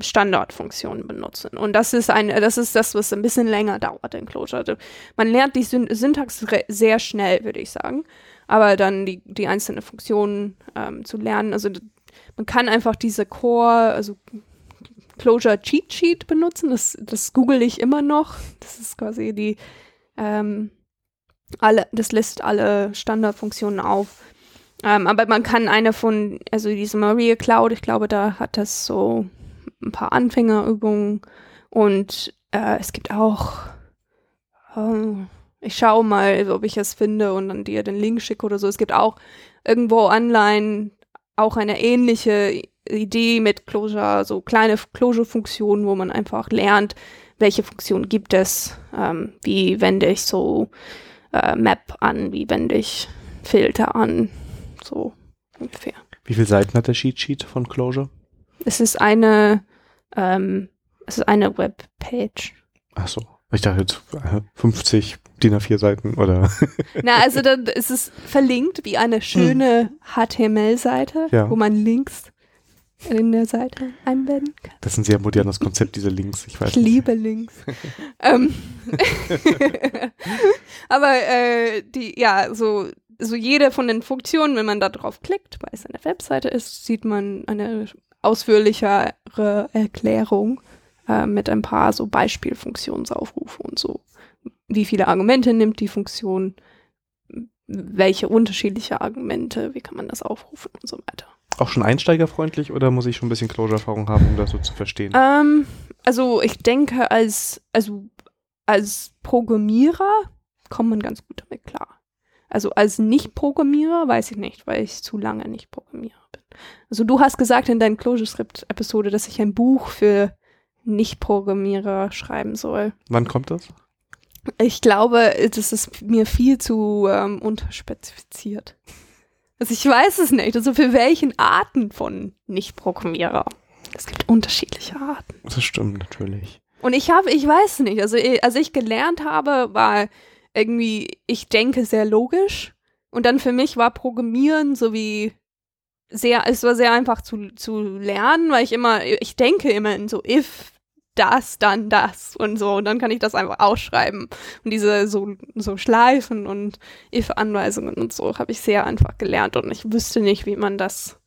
Standardfunktionen benutzen. Und das ist ein, das ist das, was ein bisschen länger dauert in Clojure. Also man lernt die Syn Syntax sehr schnell, würde ich sagen. Aber dann die, die einzelnen Funktionen ähm, zu lernen, also man kann einfach diese Core, also Clojure Cheat Sheet benutzen. Das, das google ich immer noch. Das ist quasi die, ähm, alle, das listet alle Standardfunktionen auf. Ähm, aber man kann eine von, also diese Maria Cloud, ich glaube, da hat das so ein paar Anfängerübungen und äh, es gibt auch, oh, ich schaue mal, ob ich es finde und dann dir den Link schicke oder so. Es gibt auch irgendwo online auch eine ähnliche Idee mit Clojure, so kleine Clojure-Funktionen, wo man einfach lernt, welche Funktionen gibt es, ähm, wie wende ich so äh, Map an, wie wende ich Filter an, so ungefähr. Wie viele Seiten hat der Cheat Sheet von Closure? Es ist eine, ähm, es ist eine Webpage. Ach so. Ich dachte jetzt äh, 50 DIN A4 Seiten oder. Na, also dann ist es verlinkt wie eine schöne HTML-Seite, Ja. wo man Links in der Seite einbinden kann. Das ist ein sehr modernes Konzept, diese Links. Ich weiß Ich liebe Links. ähm, aber äh, die, ja, so, so jede von den Funktionen, wenn man da drauf klickt, weil es eine Webseite ist, sieht man eine ausführlichere Erklärung äh, mit ein paar so Beispielfunktionsaufrufe und so. Wie viele Argumente nimmt die Funktion, welche unterschiedliche Argumente, wie kann man das aufrufen und so weiter. Auch schon einsteigerfreundlich oder muss ich schon ein bisschen Closure-Erfahrung haben, um das so zu verstehen? Ähm, also ich denke, als, also als Programmierer kommt man ganz gut damit klar. Also als Nicht-Programmierer weiß ich nicht, weil ich zu lange nicht Programmierer bin. Also du hast gesagt in deiner ClojureScript-Episode, dass ich ein Buch für Nicht-Programmierer schreiben soll. Wann kommt das? Ich glaube, das ist mir viel zu ähm, unterspezifiziert. Also ich weiß es nicht. Also für welchen Arten von Nicht-Programmierer? Es gibt unterschiedliche Arten. Das stimmt natürlich. Und ich habe, ich weiß nicht, also als ich gelernt habe, war irgendwie, ich denke sehr logisch. Und dann für mich war Programmieren so wie sehr, es war sehr einfach zu, zu lernen, weil ich immer, ich denke immer in so if, das, dann das und so. Und dann kann ich das einfach ausschreiben. Und diese so, so Schleifen und if-Anweisungen und so habe ich sehr einfach gelernt. Und ich wüsste nicht, wie man das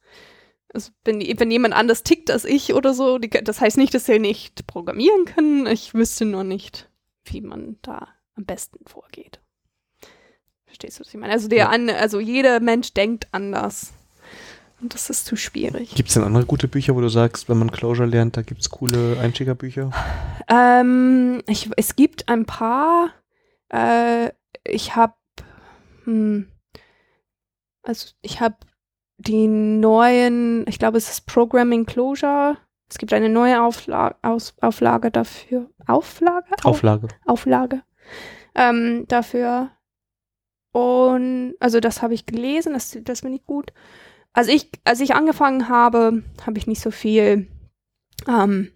also wenn, wenn jemand anders tickt als ich oder so, die, das heißt nicht, dass sie nicht programmieren können. Ich wüsste nur nicht, wie man da am besten vorgeht. Verstehst du, was ich meine? Also der Ja. an, also jeder Mensch denkt anders. Und das ist zu schwierig. Gibt es denn andere gute Bücher, wo du sagst, wenn man Closure lernt, da gibt es coole Einsteigerbücher? Ähm, ich, es gibt ein paar. Äh, ich habe, hm, also ich habe die neuen, ich glaube, es ist Programming Closure. Es gibt eine neue Aufla Aus Auflage dafür. Auflage? Auf Auflage. Auflage. Ähm, dafür. Und also das habe ich gelesen, das, das finde ich gut. Als ich, als ich angefangen habe, habe ich nicht so viel, ähm,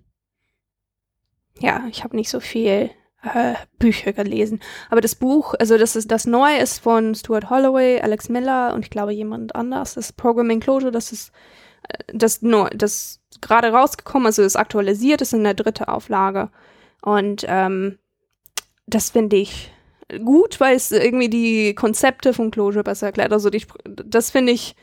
ja, ich habe nicht so viel äh, Bücher gelesen. Aber das Buch, also das ist das Neue ist von Stuart Holloway, Alex Miller und ich glaube jemand anders. Das Programming Closure, das ist äh, das nur das gerade rausgekommen, also ist aktualisiert, ist in der dritte Auflage. Und ähm, das finde ich gut, weil es irgendwie die Konzepte von Closure besser erklärt. Also die, das finde ich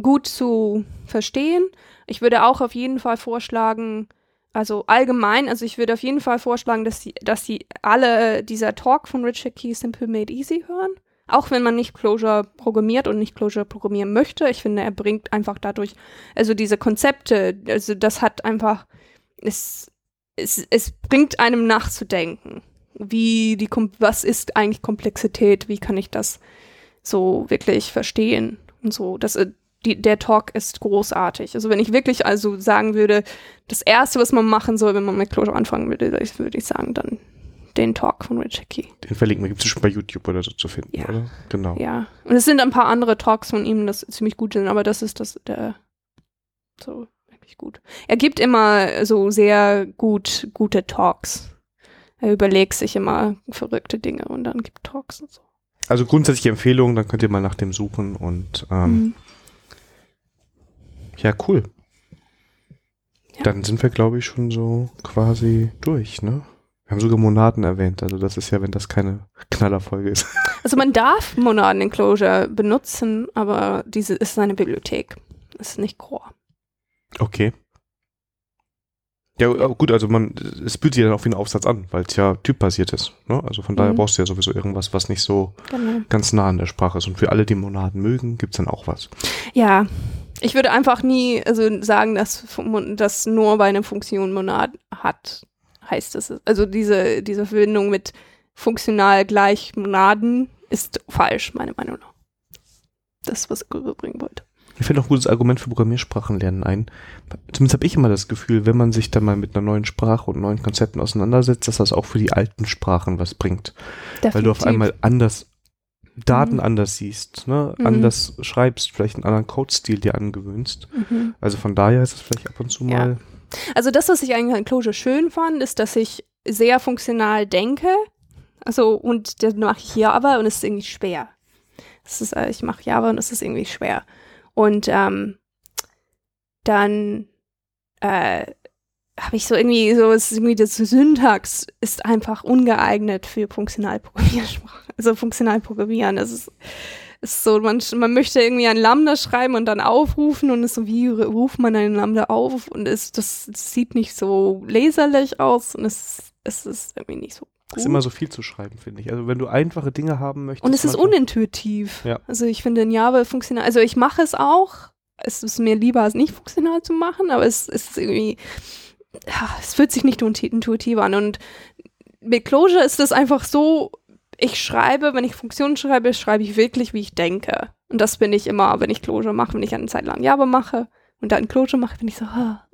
gut zu verstehen. Ich würde auch auf jeden Fall vorschlagen, also allgemein, also ich würde auf jeden Fall vorschlagen, dass sie, dass sie alle dieser Talk von Richard Key Simple Made Easy hören. Auch wenn man nicht Closure programmiert und nicht Closure programmieren möchte. Ich finde, er bringt einfach dadurch, also diese Konzepte, also das hat einfach, es, es, es bringt einem nachzudenken. Wie die, was ist eigentlich Komplexität? Wie kann ich das so wirklich verstehen? Und so, das, äh, die, der Talk ist großartig. Also wenn ich wirklich also sagen würde, das erste, was man machen soll, wenn man mit Closure anfangen würde, würde ich sagen, dann den Talk von Richard Key. Den verlinken wir. Gibt es schon bei YouTube oder so zu finden, Ja. oder? Genau. Ja. Und es sind ein paar andere Talks von ihm, das ziemlich gut sind, aber das ist das, der, so, wirklich gut. Er gibt immer so sehr gut, gute Talks. Er überlegt sich immer verrückte Dinge und dann gibt Talks und so. Also grundsätzliche Empfehlung, dann könnt ihr mal nach dem suchen und ähm, Mhm. Ja, cool. Ja. Dann sind wir, glaube ich, schon so quasi durch, ne? Wir haben sogar Monaden erwähnt, also das ist ja, wenn das keine Knallerfolge ist. Also man darf Monaden Enclosure benutzen, aber diese ist eine Bibliothek. Das ist nicht Core. Okay. Ja, aber gut, also man, es fühlt sich dann auch wie ein Aufsatz an, weil es ja typbasiert ist. Ne? Also von daher Mhm. brauchst du ja sowieso irgendwas, was nicht so Genau. ganz nah an der Sprache ist. Und für alle, die Monaden mögen, gibt's dann auch was. Ja, ich würde einfach nie also sagen, dass, dass nur bei einer Funktion Monad hat, heißt es. Also diese, diese Verbindung mit funktional gleich Monaden ist falsch, meiner Meinung nach. Das, was ich rüberbringen wollte. Mir fällt noch ein gutes Argument für Programmiersprachen lernen ein. Zumindest habe ich immer das Gefühl, wenn man sich dann mal mit einer neuen Sprache und neuen Konzepten auseinandersetzt, dass das auch für die alten Sprachen was bringt. Weil du auf Definitiv. einmal anders Daten Mhm. anders siehst, ne? Mhm. anders schreibst, vielleicht einen anderen Codestil dir angewöhnst. Mhm. Also von daher ist es vielleicht ab und zu Ja. mal. Also das, was ich eigentlich an Clojure schön fand, ist, dass ich sehr funktional denke. Also und dann mache ich Java und es ist irgendwie schwer. Das ist, äh, ich mache Java und es ist irgendwie schwer. Und ähm, dann äh, habe ich so irgendwie so, es ist irgendwie das Syntax ist einfach ungeeignet für Funktionalprogrammiersprache. Also Funktionalprogrammieren. Es ist, ist so, man, man möchte irgendwie ein Lambda schreiben und dann aufrufen und ist so, wie ruft man einen Lambda auf? Und es, das, das sieht nicht so leserlich aus und es, es ist irgendwie nicht so Es ist immer so viel zu schreiben, finde ich. Also wenn du einfache Dinge haben möchtest. und es ist unintuitiv. Ja. Also ich finde in Java funktional, also ich mache es auch. Es ist mir lieber, es nicht funktional zu machen, aber es, es ist irgendwie, es fühlt sich nicht intu- intuitiv an. Und mit Clojure ist es einfach so, ich schreibe, wenn ich Funktionen schreibe, schreibe ich wirklich, wie ich denke. Und das bin ich immer, wenn ich Clojure mache, wenn ich eine Zeit lang Java mache und dann Clojure mache, bin ich so,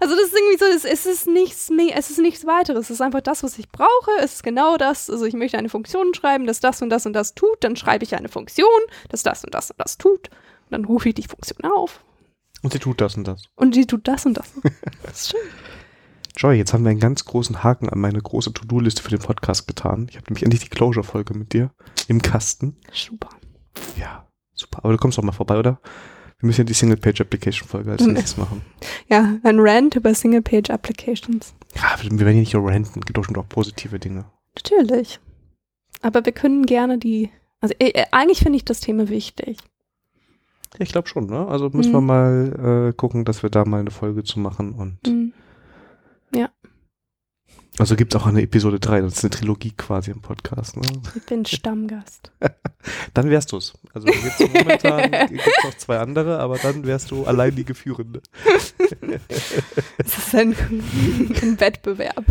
also das ist irgendwie so, es, es ist nichts mehr, es ist nichts weiteres. Es ist einfach das, was ich brauche. Es ist genau das. Also ich möchte eine Funktion schreiben, das das und das und das tut. Dann schreibe ich eine Funktion, das das und das und das tut. Und dann rufe ich die Funktion auf. Und sie tut das und das. Und die tut das und das. Das ist schön. Joy, jetzt haben wir einen ganz großen Haken an meine große To-Do-Liste für den Podcast getan. Ich habe nämlich endlich die Closure-Folge mit dir im Kasten. Super. Ja, super. Aber du kommst doch mal vorbei, oder? Wir müssen ja die Single-Page-Application-Folge als nächstes machen. Ja, ein Rant über Single-Page-Applications. Ja, wir werden ja nicht nur ranten, gibt doch schon auch positive Dinge. Natürlich. Aber wir können gerne die. Also äh, äh, eigentlich finde ich das Thema wichtig. Ja, ich glaube schon, ne? Also müssen Mhm. wir mal äh, gucken, dass wir da mal eine Folge zu machen. Und Mhm. also gibt es auch eine Episode 3, das ist eine Trilogie quasi im Podcast. Ne? Ich bin Stammgast. Dann wärst du's. Also jetzt momentan gibt es noch zwei andere, aber dann wärst du allein die Geführende. Es ist ein, ein Wettbewerb.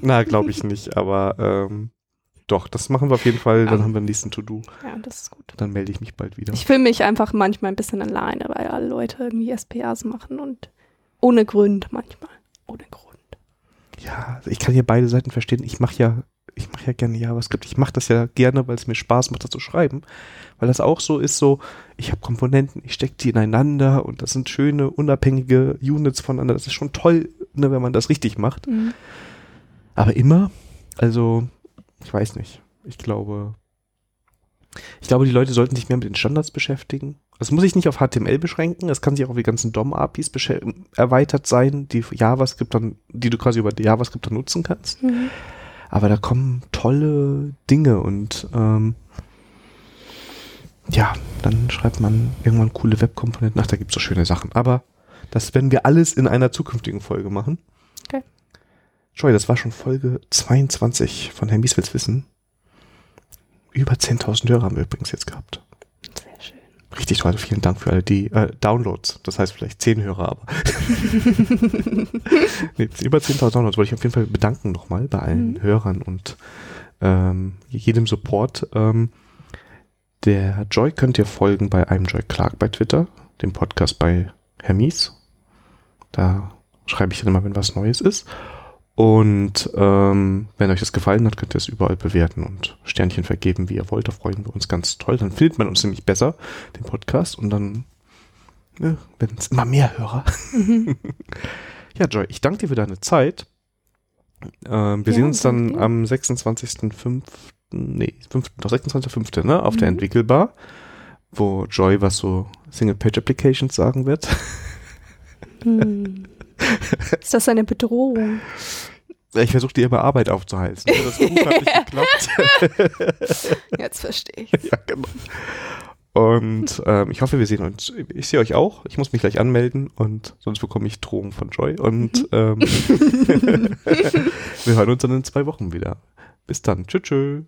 Na, glaube ich nicht, aber ähm, doch, das machen wir auf jeden Fall. Dann Ja. haben wir einen nächsten To-Do. Ja, das ist gut. Dann melde ich mich bald wieder. Ich fühle mich einfach manchmal ein bisschen alleine, weil alle Leute irgendwie SPAs machen und ohne Grund manchmal. Ohne Grund. Ja, also ich kann hier beide Seiten verstehen. Ich mache ja, ich mache ja gerne JavaScript. Ich mache das ja gerne, weil es mir Spaß macht, das zu schreiben. Weil das auch so ist, so, ich habe Komponenten, ich stecke die ineinander und das sind schöne, unabhängige Units voneinander. Das ist schon toll, ne, wenn man das richtig macht. Mhm. Aber immer, also, ich weiß nicht. Ich glaube, ich glaube, die Leute sollten sich mehr mit den Standards beschäftigen. Das muss sich nicht auf HTML beschränken, das kann sich auch auf die ganzen DOM-APIs erweitert sein, die JavaScript dann, die du quasi über JavaScript dann nutzen kannst. Mhm. Aber da kommen tolle Dinge und ähm, ja, dann schreibt man irgendwann coole Webkomponenten. Ach, da gibt es so schöne Sachen. Aber das werden wir alles in einer zukünftigen Folge machen. Okay. Joy, das war schon Folge 22 von Herr Mies will's wissen. Über 10.000 Hörer haben wir übrigens jetzt gehabt. Sehr schön. Richtig toll. Vielen Dank für alle die äh, Downloads. Das heißt vielleicht 10 Hörer, aber nee, über 10.000 Downloads wollte ich auf jeden Fall bedanken nochmal bei allen Mhm. Hörern und ähm, jedem Support. Ähm, der Joy könnt ihr folgen bei einem Joy Clark bei Twitter, dem Podcast bei Hermies. Da schreibe ich dann immer, wenn was Neues ist. Und ähm, wenn euch das gefallen hat, könnt ihr es überall bewerten und Sternchen vergeben, wie ihr wollt. Da freuen wir uns ganz toll. Dann findet man uns nämlich besser, den Podcast. Und dann ne, werden es immer mehr Hörer. Mhm. Ja, Joy, ich danke dir für deine Zeit. Ähm, wir Ja, sehen uns dann dir. am 26.05. Nee, 5. doch 26.05. Ne, auf der Mhm. Entwickelbar, wo Joy was so Single-Page-Applications sagen wird. Hm. Ist das eine Bedrohung? Ich versuche dir immer Arbeit aufzuheizen. Das Buch hat nicht geklappt. Jetzt verstehe ich. ja, genau. Und ähm, ich hoffe, wir sehen uns. Ich sehe euch auch. Ich muss mich gleich anmelden und sonst bekomme ich Drohungen von Joy. Und ähm, wir hören uns dann in zwei Wochen wieder. Bis dann. Tschüss. tschüss.